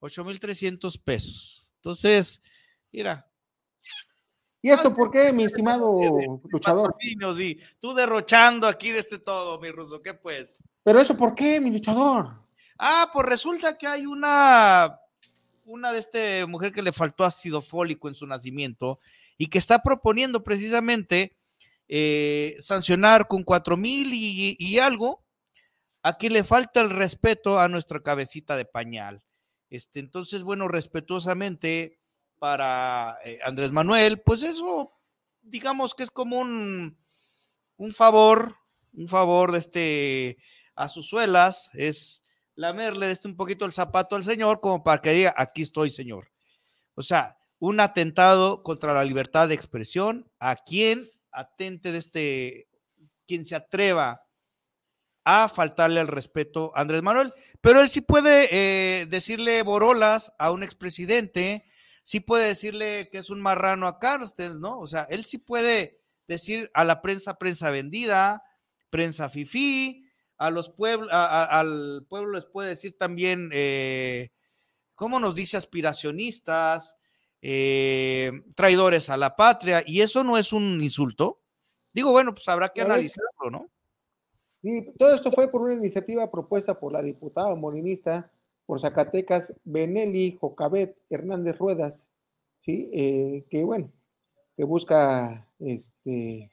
8 mil 300 pesos. Entonces, mira. ¿Y esto por qué, mi estimado (laughs) luchador? Tú derrochando aquí de este todo, mi ruso, ¿qué pues? Pero eso por qué, mi luchador? Ah, pues resulta que hay una, una de este mujer que le faltó ácido fólico en su nacimiento y que está proponiendo precisamente eh, sancionar con cuatro mil y, algo a quien le falta el respeto a nuestra cabecita de pañal. Este, entonces, bueno, respetuosamente para eh, Andrés Manuel, pues eso, digamos que es como un, un favor, un favor de este, a sus suelas, es lamerle este un poquito el zapato al Señor como para que diga, aquí estoy, Señor. O sea, un atentado contra la libertad de expresión, a quien atente de este, quien se atreva a faltarle al respeto a Andrés Manuel, pero él sí puede eh, decirle borolas a un expresidente, sí puede decirle que es un marrano a Carstens, ¿no? O sea, él sí puede decir a la prensa, prensa vendida, prensa fifí, a los pueblos, al pueblo les puede decir también, eh, ¿cómo nos dice? Aspiracionistas, eh, traidores a la patria, y eso no es un insulto. Digo, bueno, pues habrá que analizarlo, ¿no? Sí, todo esto fue por una iniciativa propuesta por la diputada molinista por Zacatecas, Benelli Jocabet Hernández Ruedas, ¿sí? Eh, que bueno, que busca este,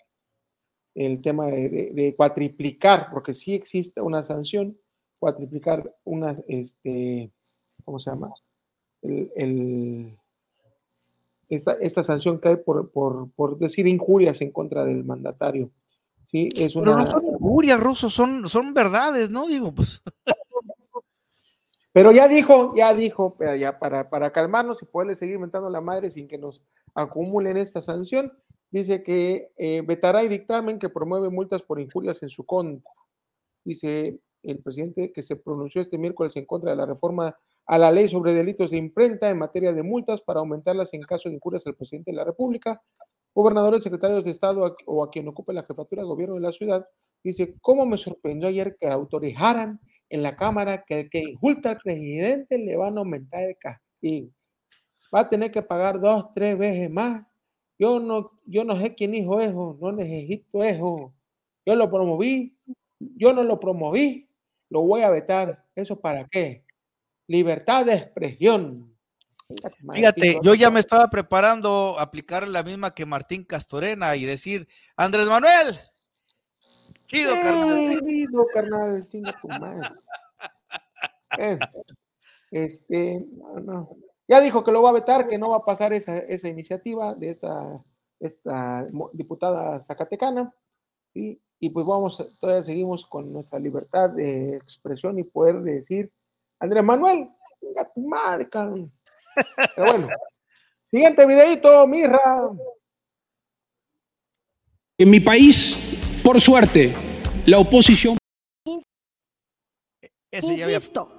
el tema de, cuatriplicar, porque sí existe una sanción, cuatriplicar una, este, ¿cómo se llama? El, esta, esta, sanción cae por, por, por, decir injurias en contra del mandatario. Sí, es una... Pero no son injurias, rusos, son, son verdades, ¿no? Digo, pues. Pero ya dijo, ya dijo, ya para, para calmarnos y poderle seguir inventando la madre sin que nos acumulen esta sanción, dice que eh, vetará el dictamen que promueve multas por injurias en su contra. Dice el presidente que se pronunció este miércoles en contra de la reforma a la ley sobre delitos de imprenta en materia de multas para aumentarlas en caso de injurias al presidente de la República, gobernadores, secretarios de Estado o a quien ocupe la jefatura de gobierno de la ciudad. Dice, ¿cómo me sorprendió ayer que autorizaran en la Cámara que el que injulta al presidente le van a aumentar el castigo? Va a tener que pagar dos, tres veces más yo no, yo no sé quién dijo eso, no necesito eso. Yo lo promoví, yo no lo promoví, lo voy a vetar. ¿Eso para qué? Libertad de expresión. Fíjate, yo ya me estaba preparando a aplicar la misma que Martín Castorena y decir, Andrés Manuel, chido, carnal. Chido, carnal, chinga tu madre. Eh, este, no, no. Ya dijo que lo va a vetar, que no va a pasar esa, esa iniciativa de esta, esta diputada zacatecana. Y pues vamos, todavía seguimos con nuestra libertad de expresión y poder decir, Andrés Manuel, venga tu madre, Pero bueno, siguiente videito, Mirra. En mi país, por suerte, la oposición. Insisto,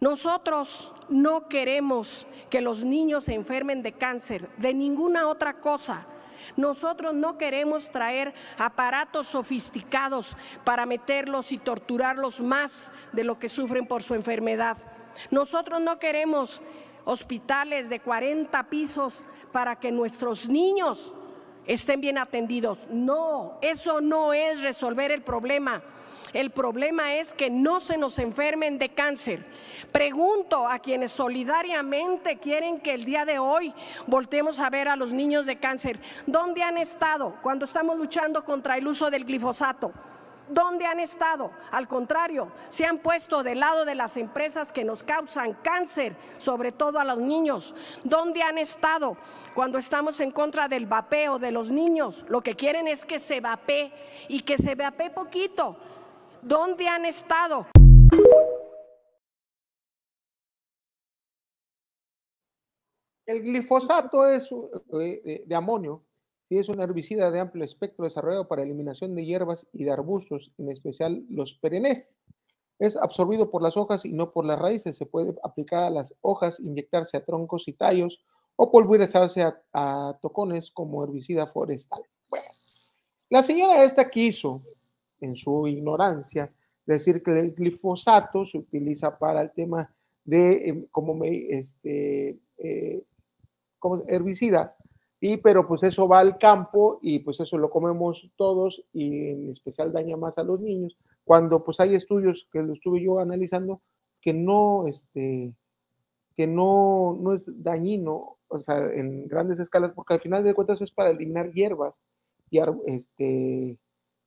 nosotros no queremos que los niños se enfermen de cáncer, de ninguna otra cosa. Nosotros no queremos traer aparatos sofisticados para meterlos y torturarlos más de lo que sufren por su enfermedad. Nosotros no queremos hospitales de 40 pisos para que nuestros niños estén bien atendidos. No, eso no es resolver el problema. El problema es que no se nos enfermen de cáncer. Pregunto a quienes solidariamente quieren que el día de hoy voltemos a ver a los niños de cáncer, ¿dónde han estado cuando estamos luchando contra el uso del glifosato? ¿Dónde han estado? Al contrario, se han puesto del lado de las empresas que nos causan cáncer, sobre todo a los niños. ¿Dónde han estado? Cuando estamos en contra del vapeo de los niños, lo que quieren es que se vapee y que se vapee poquito. ¿Dónde han estado? El glifosato es eh, de, amonio, Sí, es un herbicida de amplio espectro desarrollado para eliminación de hierbas y de arbustos, en especial los perennes. Es absorbido por las hojas y no por las raíces. Se puede aplicar a las hojas, inyectarse a troncos y tallos o pulverizarse a, a tocones como herbicida forestal. Bueno, la señora esta quiso, en su ignorancia, decir que el glifosato se utiliza para el tema de em, como este, eh, como herbicida, y pero pues eso va al campo y pues eso lo comemos todos y en especial daña más a los niños, cuando pues hay estudios que lo estuve yo analizando que no, este, que no, no es dañino, o sea, en grandes escalas, porque al final de cuentas es para eliminar hierbas y, este,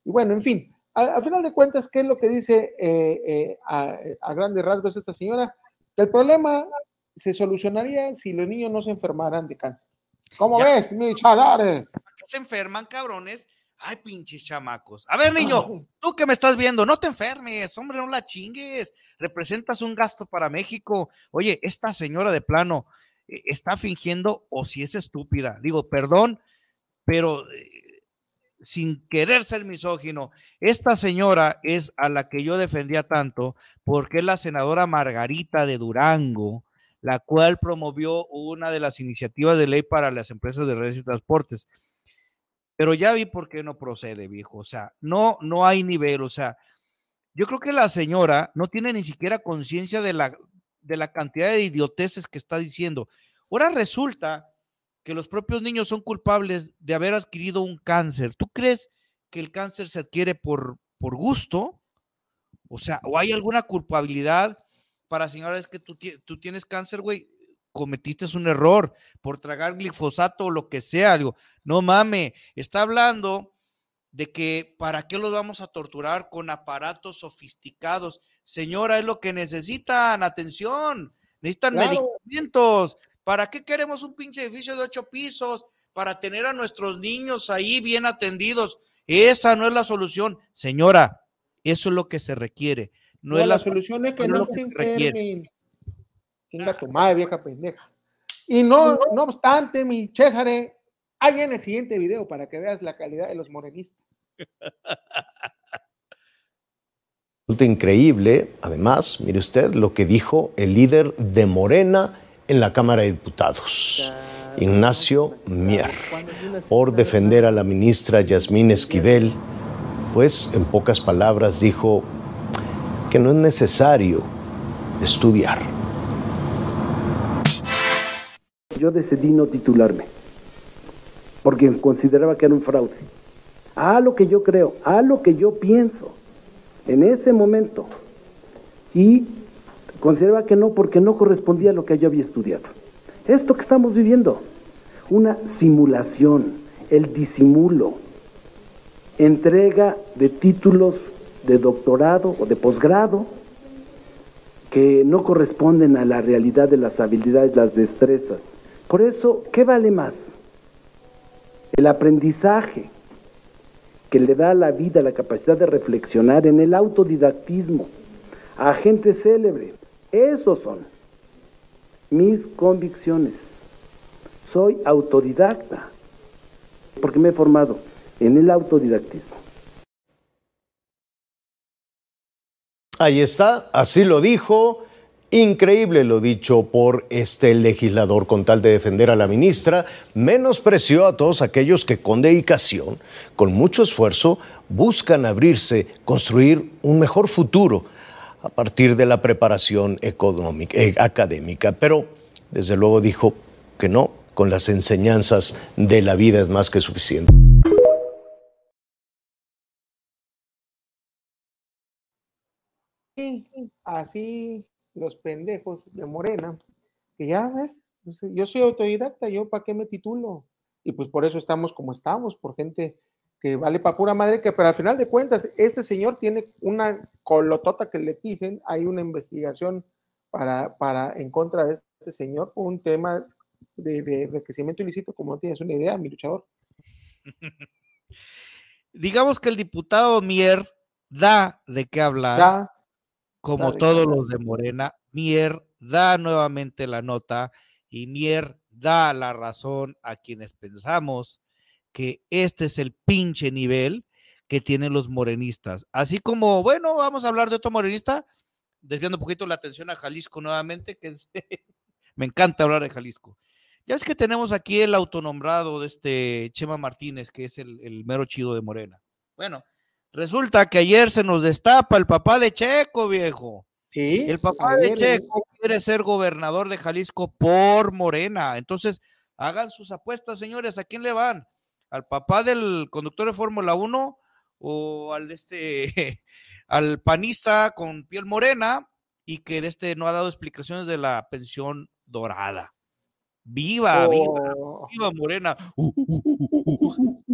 y bueno, en fin, al, final de cuentas, ¿qué es lo que dice eh, eh, a, grandes rasgos esta señora? El problema se solucionaría si los niños no se enfermaran de cáncer. ¿Cómo ves, mi chadare? Se enferman, cabrones. Ay, pinches chamacos. A ver, niño, tú que me estás viendo, no te enfermes, hombre, no la chingues. Representas un gasto para México. Oye, esta señora de plano eh, está fingiendo o si es estúpida. Digo, perdón, pero sin querer ser misógino, esta señora es a la que yo defendía tanto porque es la senadora Margarita de Durango, la cual promovió una de las iniciativas de ley para las empresas de redes y transportes. Pero ya vi por qué no procede, viejo. O sea, no, no hay nivel. O sea, yo creo que la señora no tiene ni siquiera conciencia de la, de la cantidad de idioteces que está diciendo. Ahora resulta que los propios niños son culpables de haber adquirido un cáncer. ¿Tú crees que el cáncer se adquiere por, por gusto? O sea, ¿o hay alguna culpabilidad para señores que tú, tú tienes cáncer, güey? Cometiste un error por tragar glifosato o lo que sea. No mames, está hablando de que para qué los vamos a torturar con aparatos sofisticados. Señora, es lo que necesitan, atención, necesitan medicamentos, ¿Para qué queremos un pinche edificio de ocho pisos? Para tener a nuestros niños ahí bien atendidos. Esa no es la solución. Señora, eso es lo que se requiere. No, es la, solución es que no, se enfermen. Tenga tu madre, vieja pendeja. Y no, no obstante, mi César, ahí en el siguiente video para que veas la calidad de los morenistas. Resulta increíble, además, mire usted lo que dijo el líder de Morena en la Cámara de Diputados, Ignacio Mier, por defender a la ministra Yasmín Esquivel, pues en pocas palabras dijo que no es necesario estudiar. Yo decidí no titularme, porque consideraba que era un fraude. A lo que yo creo, a lo que yo pienso, en ese momento. Y Consideraba que no porque no correspondía a lo que yo había estudiado. Esto que estamos viviendo, una simulación, el disimulo, entrega de títulos de doctorado o de posgrado que no corresponden a la realidad de las habilidades, las destrezas. Por eso, ¿qué vale más? El aprendizaje que le da a la vida la capacidad de reflexionar en el autodidactismo, a gente célebre, esos son mis convicciones. Soy autodidacta, porque me he formado en el autodidactismo. Ahí está, así lo dijo. Increíble lo dicho por este legislador con tal de defender a la ministra, menospreció a todos aquellos que con dedicación, con mucho esfuerzo, buscan abrirse, construir un mejor futuro a partir de la preparación económica, eh, académica, pero desde luego dijo que no, con las enseñanzas de la vida es más que suficiente. así los pendejos de Morena, que ya ves, yo soy autodidacta, yo para qué me titulo. Y pues por eso estamos como estamos, por gente que vale para pura madre, que pero al final de cuentas, este señor tiene una colotota que le pisen, hay una investigación para, para en contra de este señor, un tema de, de enriquecimiento ilícito, como no tienes una idea, mi luchador. (laughs) Digamos que el diputado Mier da de qué hablar, como todos los de Morena. Mier da nuevamente la nota y Mier da la razón a quienes pensamos que este es el pinche nivel que tienen los morenistas. Así como, bueno, vamos a hablar de otro morenista, desviando un poquito la atención a Jalisco nuevamente, que es, (laughs) me encanta hablar de Jalisco. Ya es que tenemos aquí el autonombrado de este Chema Martínez, que es el, mero chido de Morena. Bueno, resulta que ayer se nos destapa el papá de Checo, viejo. Sí. El papá de Checo quiere ser gobernador de Jalisco por Morena. Entonces, hagan sus apuestas, señores. ¿A quién le van? ¿Al papá del conductor de Fórmula 1 o al este, (laughs) al panista con piel morena y que este no ha dado explicaciones de la pensión dorada? Viva, viva, oh. viva Morena. (laughs)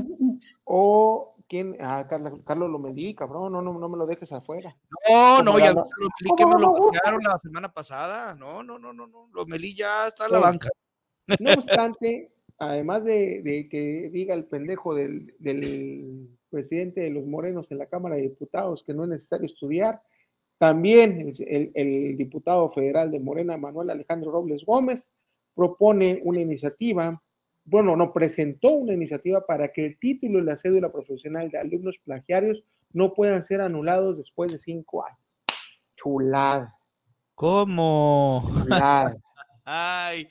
o quién, ah, Carlos Lomelí, cabrón, no, no, no me lo dejes afuera. No, no, ya lo que me lo bancaron la semana pasada. No, no, no, no, no. Lomelí ya está en la banca. No obstante, además de, que diga el pendejo del, presidente de los morenos en la Cámara de Diputados que no es necesario estudiar, también el, el diputado federal de Morena, Manuel Alejandro Robles Gómez, propone una iniciativa, bueno, no, presentó una iniciativa para que el título y la cédula profesional de alumnos plagiarios no puedan ser anulados después de cinco años. Chulada. ¿Cómo? Chulada. (laughs) Ay,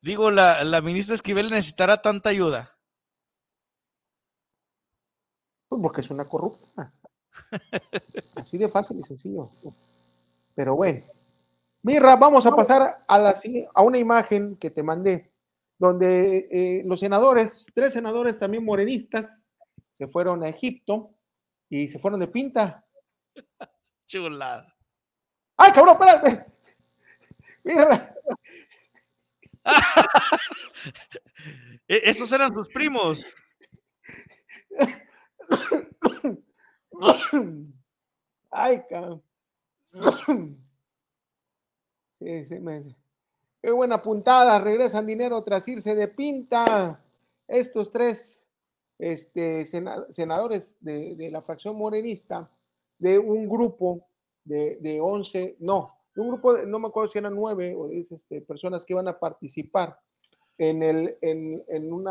digo, la, la ministra Esquivel necesitará tanta ayuda. Pues porque es una corrupta. (laughs) Así de fácil y sencillo. Pero bueno, Mirra, vamos a pasar a, la, a una imagen que te mandé, donde eh, los senadores, tres senadores también morenistas, se fueron a Egipto y se fueron de pinta. (laughs) Chulada. ¡Ay, cabrón, espérate! Mirra. (laughs) E, esos eran sus primos. Ay, Qué buena puntada, regresan dinero tras irse de pinta. Estos tres este, senadores de, la fracción morenista, de un grupo de, de 11, no, un grupo, no me acuerdo si eran nueve o diez este, personas que iban a participar en, el, en, en un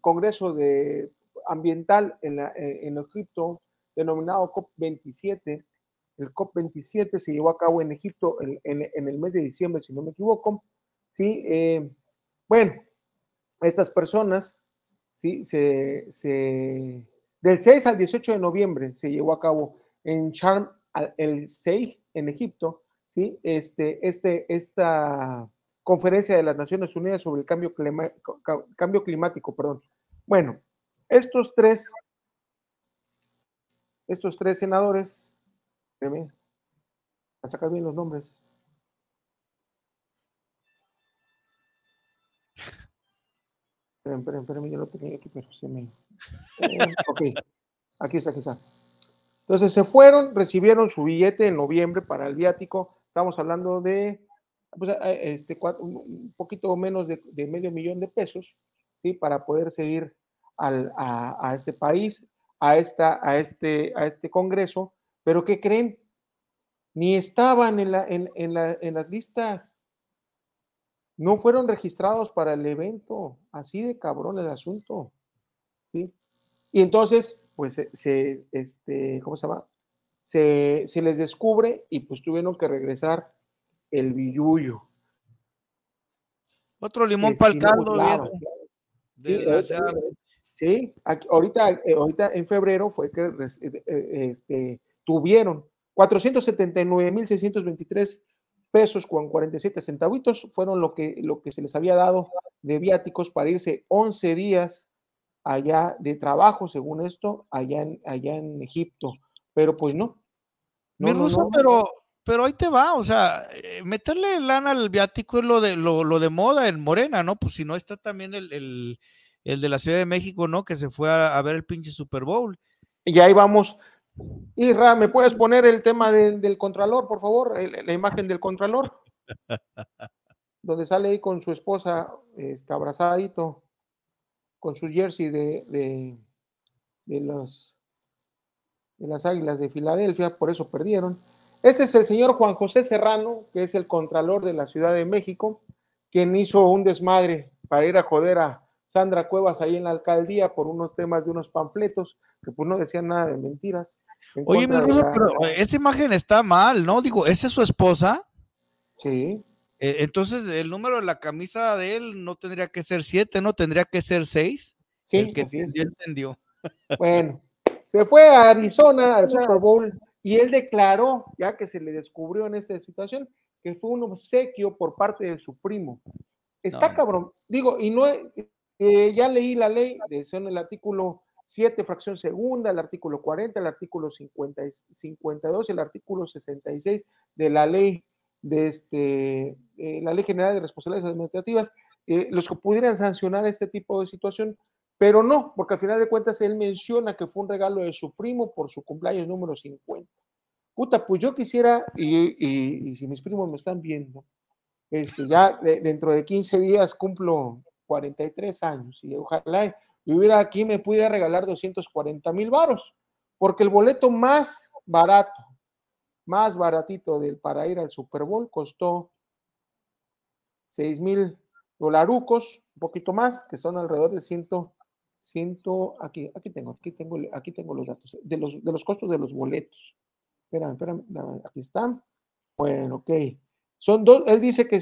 congreso de, ambiental en, en Egipto denominado COP27, el COP27 se llevó a cabo en Egipto en, el mes de diciembre, si no me equivoco. Sí, eh, bueno, estas personas, sí, se, del 6 al 18 de noviembre se llevó a cabo en Sharm el 6 en Egipto, sí, este, este, esta conferencia de las Naciones Unidas sobre el cambio, cambio climático, perdón. Bueno, estos tres, estos tres senadores. A sacar bien los nombres. Esperen, esperen, esperen, yo lo tenía aquí, pero se me. Eh, ok, aquí está, aquí está. Entonces se fueron, recibieron su billete en noviembre para el viático. Estamos hablando de pues, eh, este, un poquito menos de, medio millón de pesos ¿sí? para poder seguir al, a, este país, a, esta, a, este, a este congreso pero ¿qué creen? Ni estaban en, la, en, la, en las listas. No fueron registrados para el evento. Así de cabrón el asunto. Y entonces, pues se, este, ¿cómo se llama? Se, se, les descubre y pues tuvieron que regresar el billuyo. Otro limón para el caldo, Sí, ahorita, eh, ahorita en febrero fue que eh, este, tuvieron 479.623 pesos con 47 centavitos, fueron lo que, lo que se les había dado de viáticos para irse 11 días allá de trabajo, según esto, allá en, allá en Egipto. Pero pues no. Mi ruso, pero, pero ahí te va, o sea, eh, meterle lana al viático es lo de, lo, de moda en Morena, ¿no? Pues si no está también el, de la Ciudad de México, ¿no? Que se fue a, a ver el pinche Super Bowl. Y ahí vamos, Isra, ¿me puedes poner el tema del contralor, por favor? la imagen del contralor. (laughs) donde sale ahí con su esposa, está abrazadito, con su jersey de, de, los, de las Águilas de Filadelfia, por eso perdieron. Este es el señor Juan José Serrano, que es el contralor de la Ciudad de México, quien hizo un desmadre para ir a joder a Sandra Cuevas ahí en la alcaldía por unos temas de unos panfletos que pues no decían nada de mentiras. Oye, mi pero esa imagen está mal, ¿no? Digo, ¿esa es su esposa? Sí. E, entonces, el número de la camisa de él no tendría que ser siete, ¿no? Tendría que ser seis. Sí, el que entendió. Bueno, se fue a Arizona al Super Bowl y él declaró, ya que se le descubrió en esta situación, que fue un obsequio por parte de su primo. Está cabrón. Digo, y no, eh, ya leí la ley, son el artículo 7, fracción segunda, el artículo 40, el artículo 50, 52 y el artículo 66 de la ley de este, eh, la ley general de responsabilidades administrativas, eh, los que pudieran sancionar este tipo de situación, pero no, porque al final de cuentas él menciona que fue un regalo de su primo por su cumpleaños número 50. Puta, pues yo quisiera, y, si mis primos me están viendo, este, ya dentro de 15 días cumplo 43 años y ojalá viviera aquí me pudiera regalar 240 mil varos, porque el boleto más barato, más baratito del para ir al Super Bowl costó 6 mil dolarucos, un poquito más, que son alrededor de 100, 100 aquí, aquí tengo, aquí tengo, aquí tengo los datos, de los, de los costos de los boletos. Espera, espera, aquí están. Bueno, ok. Son dos, él dice que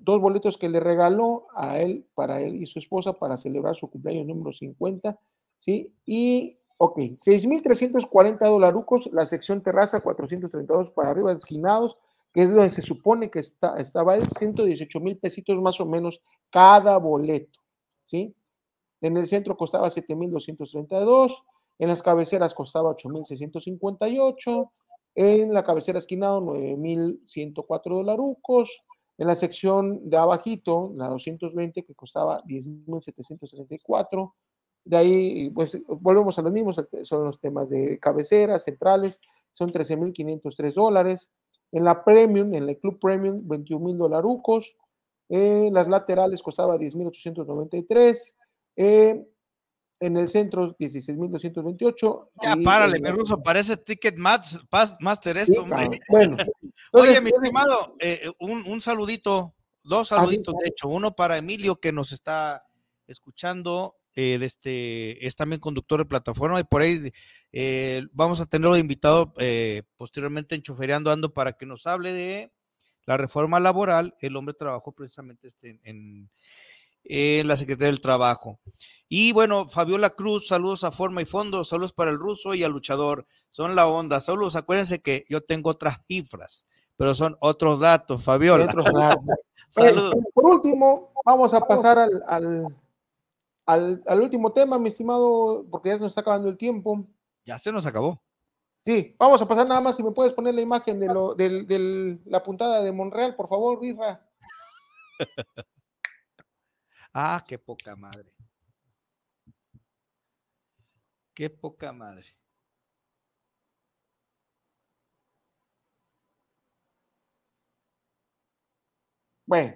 dos boletos que le regaló a él, para él y su esposa, para celebrar su cumpleaños número 50, ¿sí? Y, ok, 6.340 dolarucos, la sección terraza, 432 para arriba, esquinados, que es donde se supone que está, estaba él, 118 mil pesitos más o menos cada boleto, ¿sí? En el centro costaba 7.232, en las cabeceras costaba 8.658, en la cabecera esquinado, 9.104 dolarucos. En la sección de abajito, la 220, que costaba 10.764. De ahí, pues, volvemos a los mismos, son los temas de cabeceras, centrales, son 13.503 dólares. En la Premium, en el Club Premium, 21.000 dolarucos. En las laterales costaba 10.893. Eh, en el centro 16.228. Ya, párale, mi ruso, parece Ticket Master esto, hombre. Bueno. (laughs) Oye, mi estimado, eh, un, saludito, dos saluditos, de hecho, uno para Emilio que nos está escuchando, eh, este, es también conductor de plataforma y por ahí eh, vamos a tenerlo invitado posteriormente en Chofereando Ando para que nos hable de la reforma laboral. El hombre trabajó precisamente este, en, en la Secretaría del Trabajo. Y bueno, Fabiola Cruz, saludos a Forma y Fondo, saludos para el ruso y al luchador. Son la onda. Saludos, acuérdense que yo tengo otras cifras, pero son otros datos, Fabiola. (laughs) saludos. por último, vamos a pasar al, al, último tema, mi estimado, porque ya se nos está acabando el tiempo. Ya se nos acabó. Sí, vamos a pasar nada más si me puedes poner la imagen de, lo, de, la puntada de Monreal, por favor, Risa. (laughs) ah, qué poca madre. Qué poca madre. Bueno.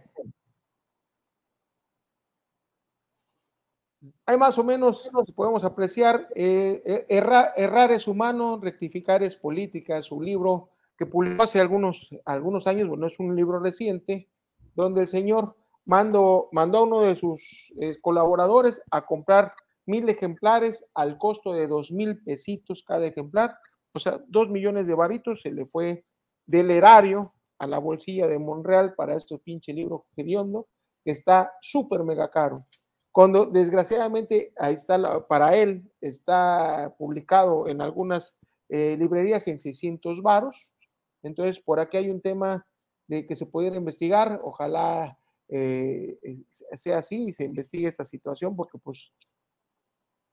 Hay más o menos, podemos apreciar, eh, eh, errar, es humano, rectificar es política, su libro que publicó hace algunos, algunos años, bueno, es un libro reciente, donde el señor mandó, mandó a uno de sus eh, colaboradores a comprar mil ejemplares al costo de dos mil pesitos cada ejemplar, o sea, dos millones de varitos se le fue del erario a la bolsilla de Monreal para este pinche libro hediondo, que está súper mega caro. Cuando desgraciadamente ahí está, para él, está publicado en algunas eh, librerías en 600 varos. Entonces, por aquí hay un tema de que se pudiera investigar. Ojalá eh, sea así y se investigue esta situación, porque pues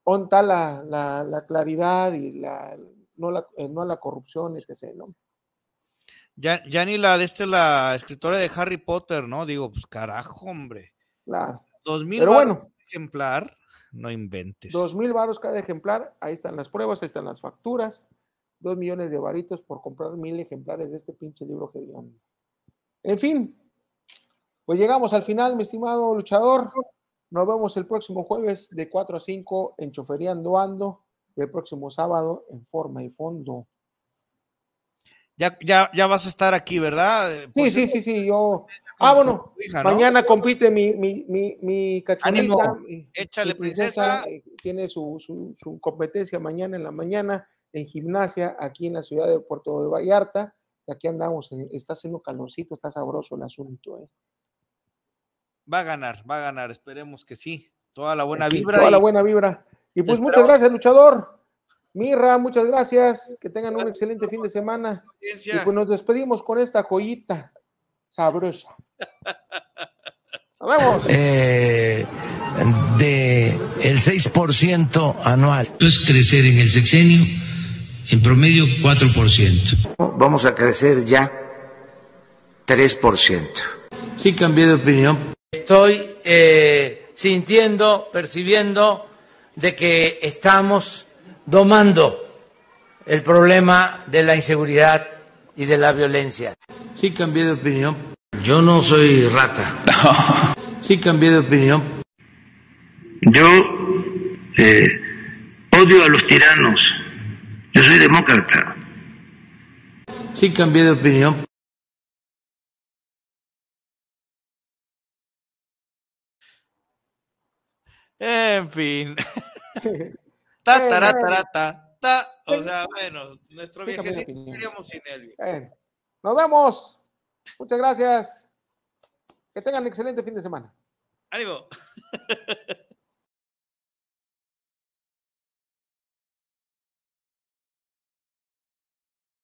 onta la, la, claridad y la, no, la, eh, no la corrupción, sé, ¿no? Ya, ya ni la de este, la escritora de Harry Potter, ¿no? Digo, pues carajo, hombre. Claro. Dos mil bueno, ejemplar, no inventes. Dos mil baros cada ejemplar, ahí están las pruebas, ahí están las facturas. Dos millones de varitos por comprar mil ejemplares de este pinche libro que digan. En fin, pues llegamos al final, mi estimado luchador. Nos vemos el próximo jueves de 4 a 5 en Choferiando Ando, el próximo sábado en Forma y Fondo. Ya, ya, ya vas a estar aquí, ¿verdad? Sí, sí, sí, sí, yo. Ah, bueno, mañana compite mi, mi, mi, mi cachorrita. échale, princesa. Eh, tiene su, su, su, competencia mañana en la mañana en gimnasia aquí en la ciudad de Puerto de Vallarta. Aquí andamos, eh, está haciendo calorcito, está sabroso el asunto. Eh. Va a ganar, va a ganar, esperemos que sí. Toda la buena vibra. Toda la buena vibra. Y pues muchas gracias, luchador. Mirra, muchas gracias. Que tengan un excelente fin de semana. Y pues nos despedimos con esta joyita sabrosa. Nos vemos. (laughs) Eh, de el 6% anual. Es crecer en el sexenio en promedio 4%. Vamos a crecer ya 3%. Sí cambié de opinión. Estoy eh, sintiendo, percibiendo de que estamos domando el problema de la inseguridad y de la violencia. Sí cambié de opinión. Yo no soy rata. (laughs) Sí cambié de opinión. Yo eh, odio a los tiranos. Yo soy demócrata. Sí cambié de opinión. En fin. (laughs) Ta, ta, ta, O sea, bueno, nuestro viaje iríamos sin él. Nos vemos. Muchas gracias. Que tengan un excelente fin de semana. Ánimo. (laughs)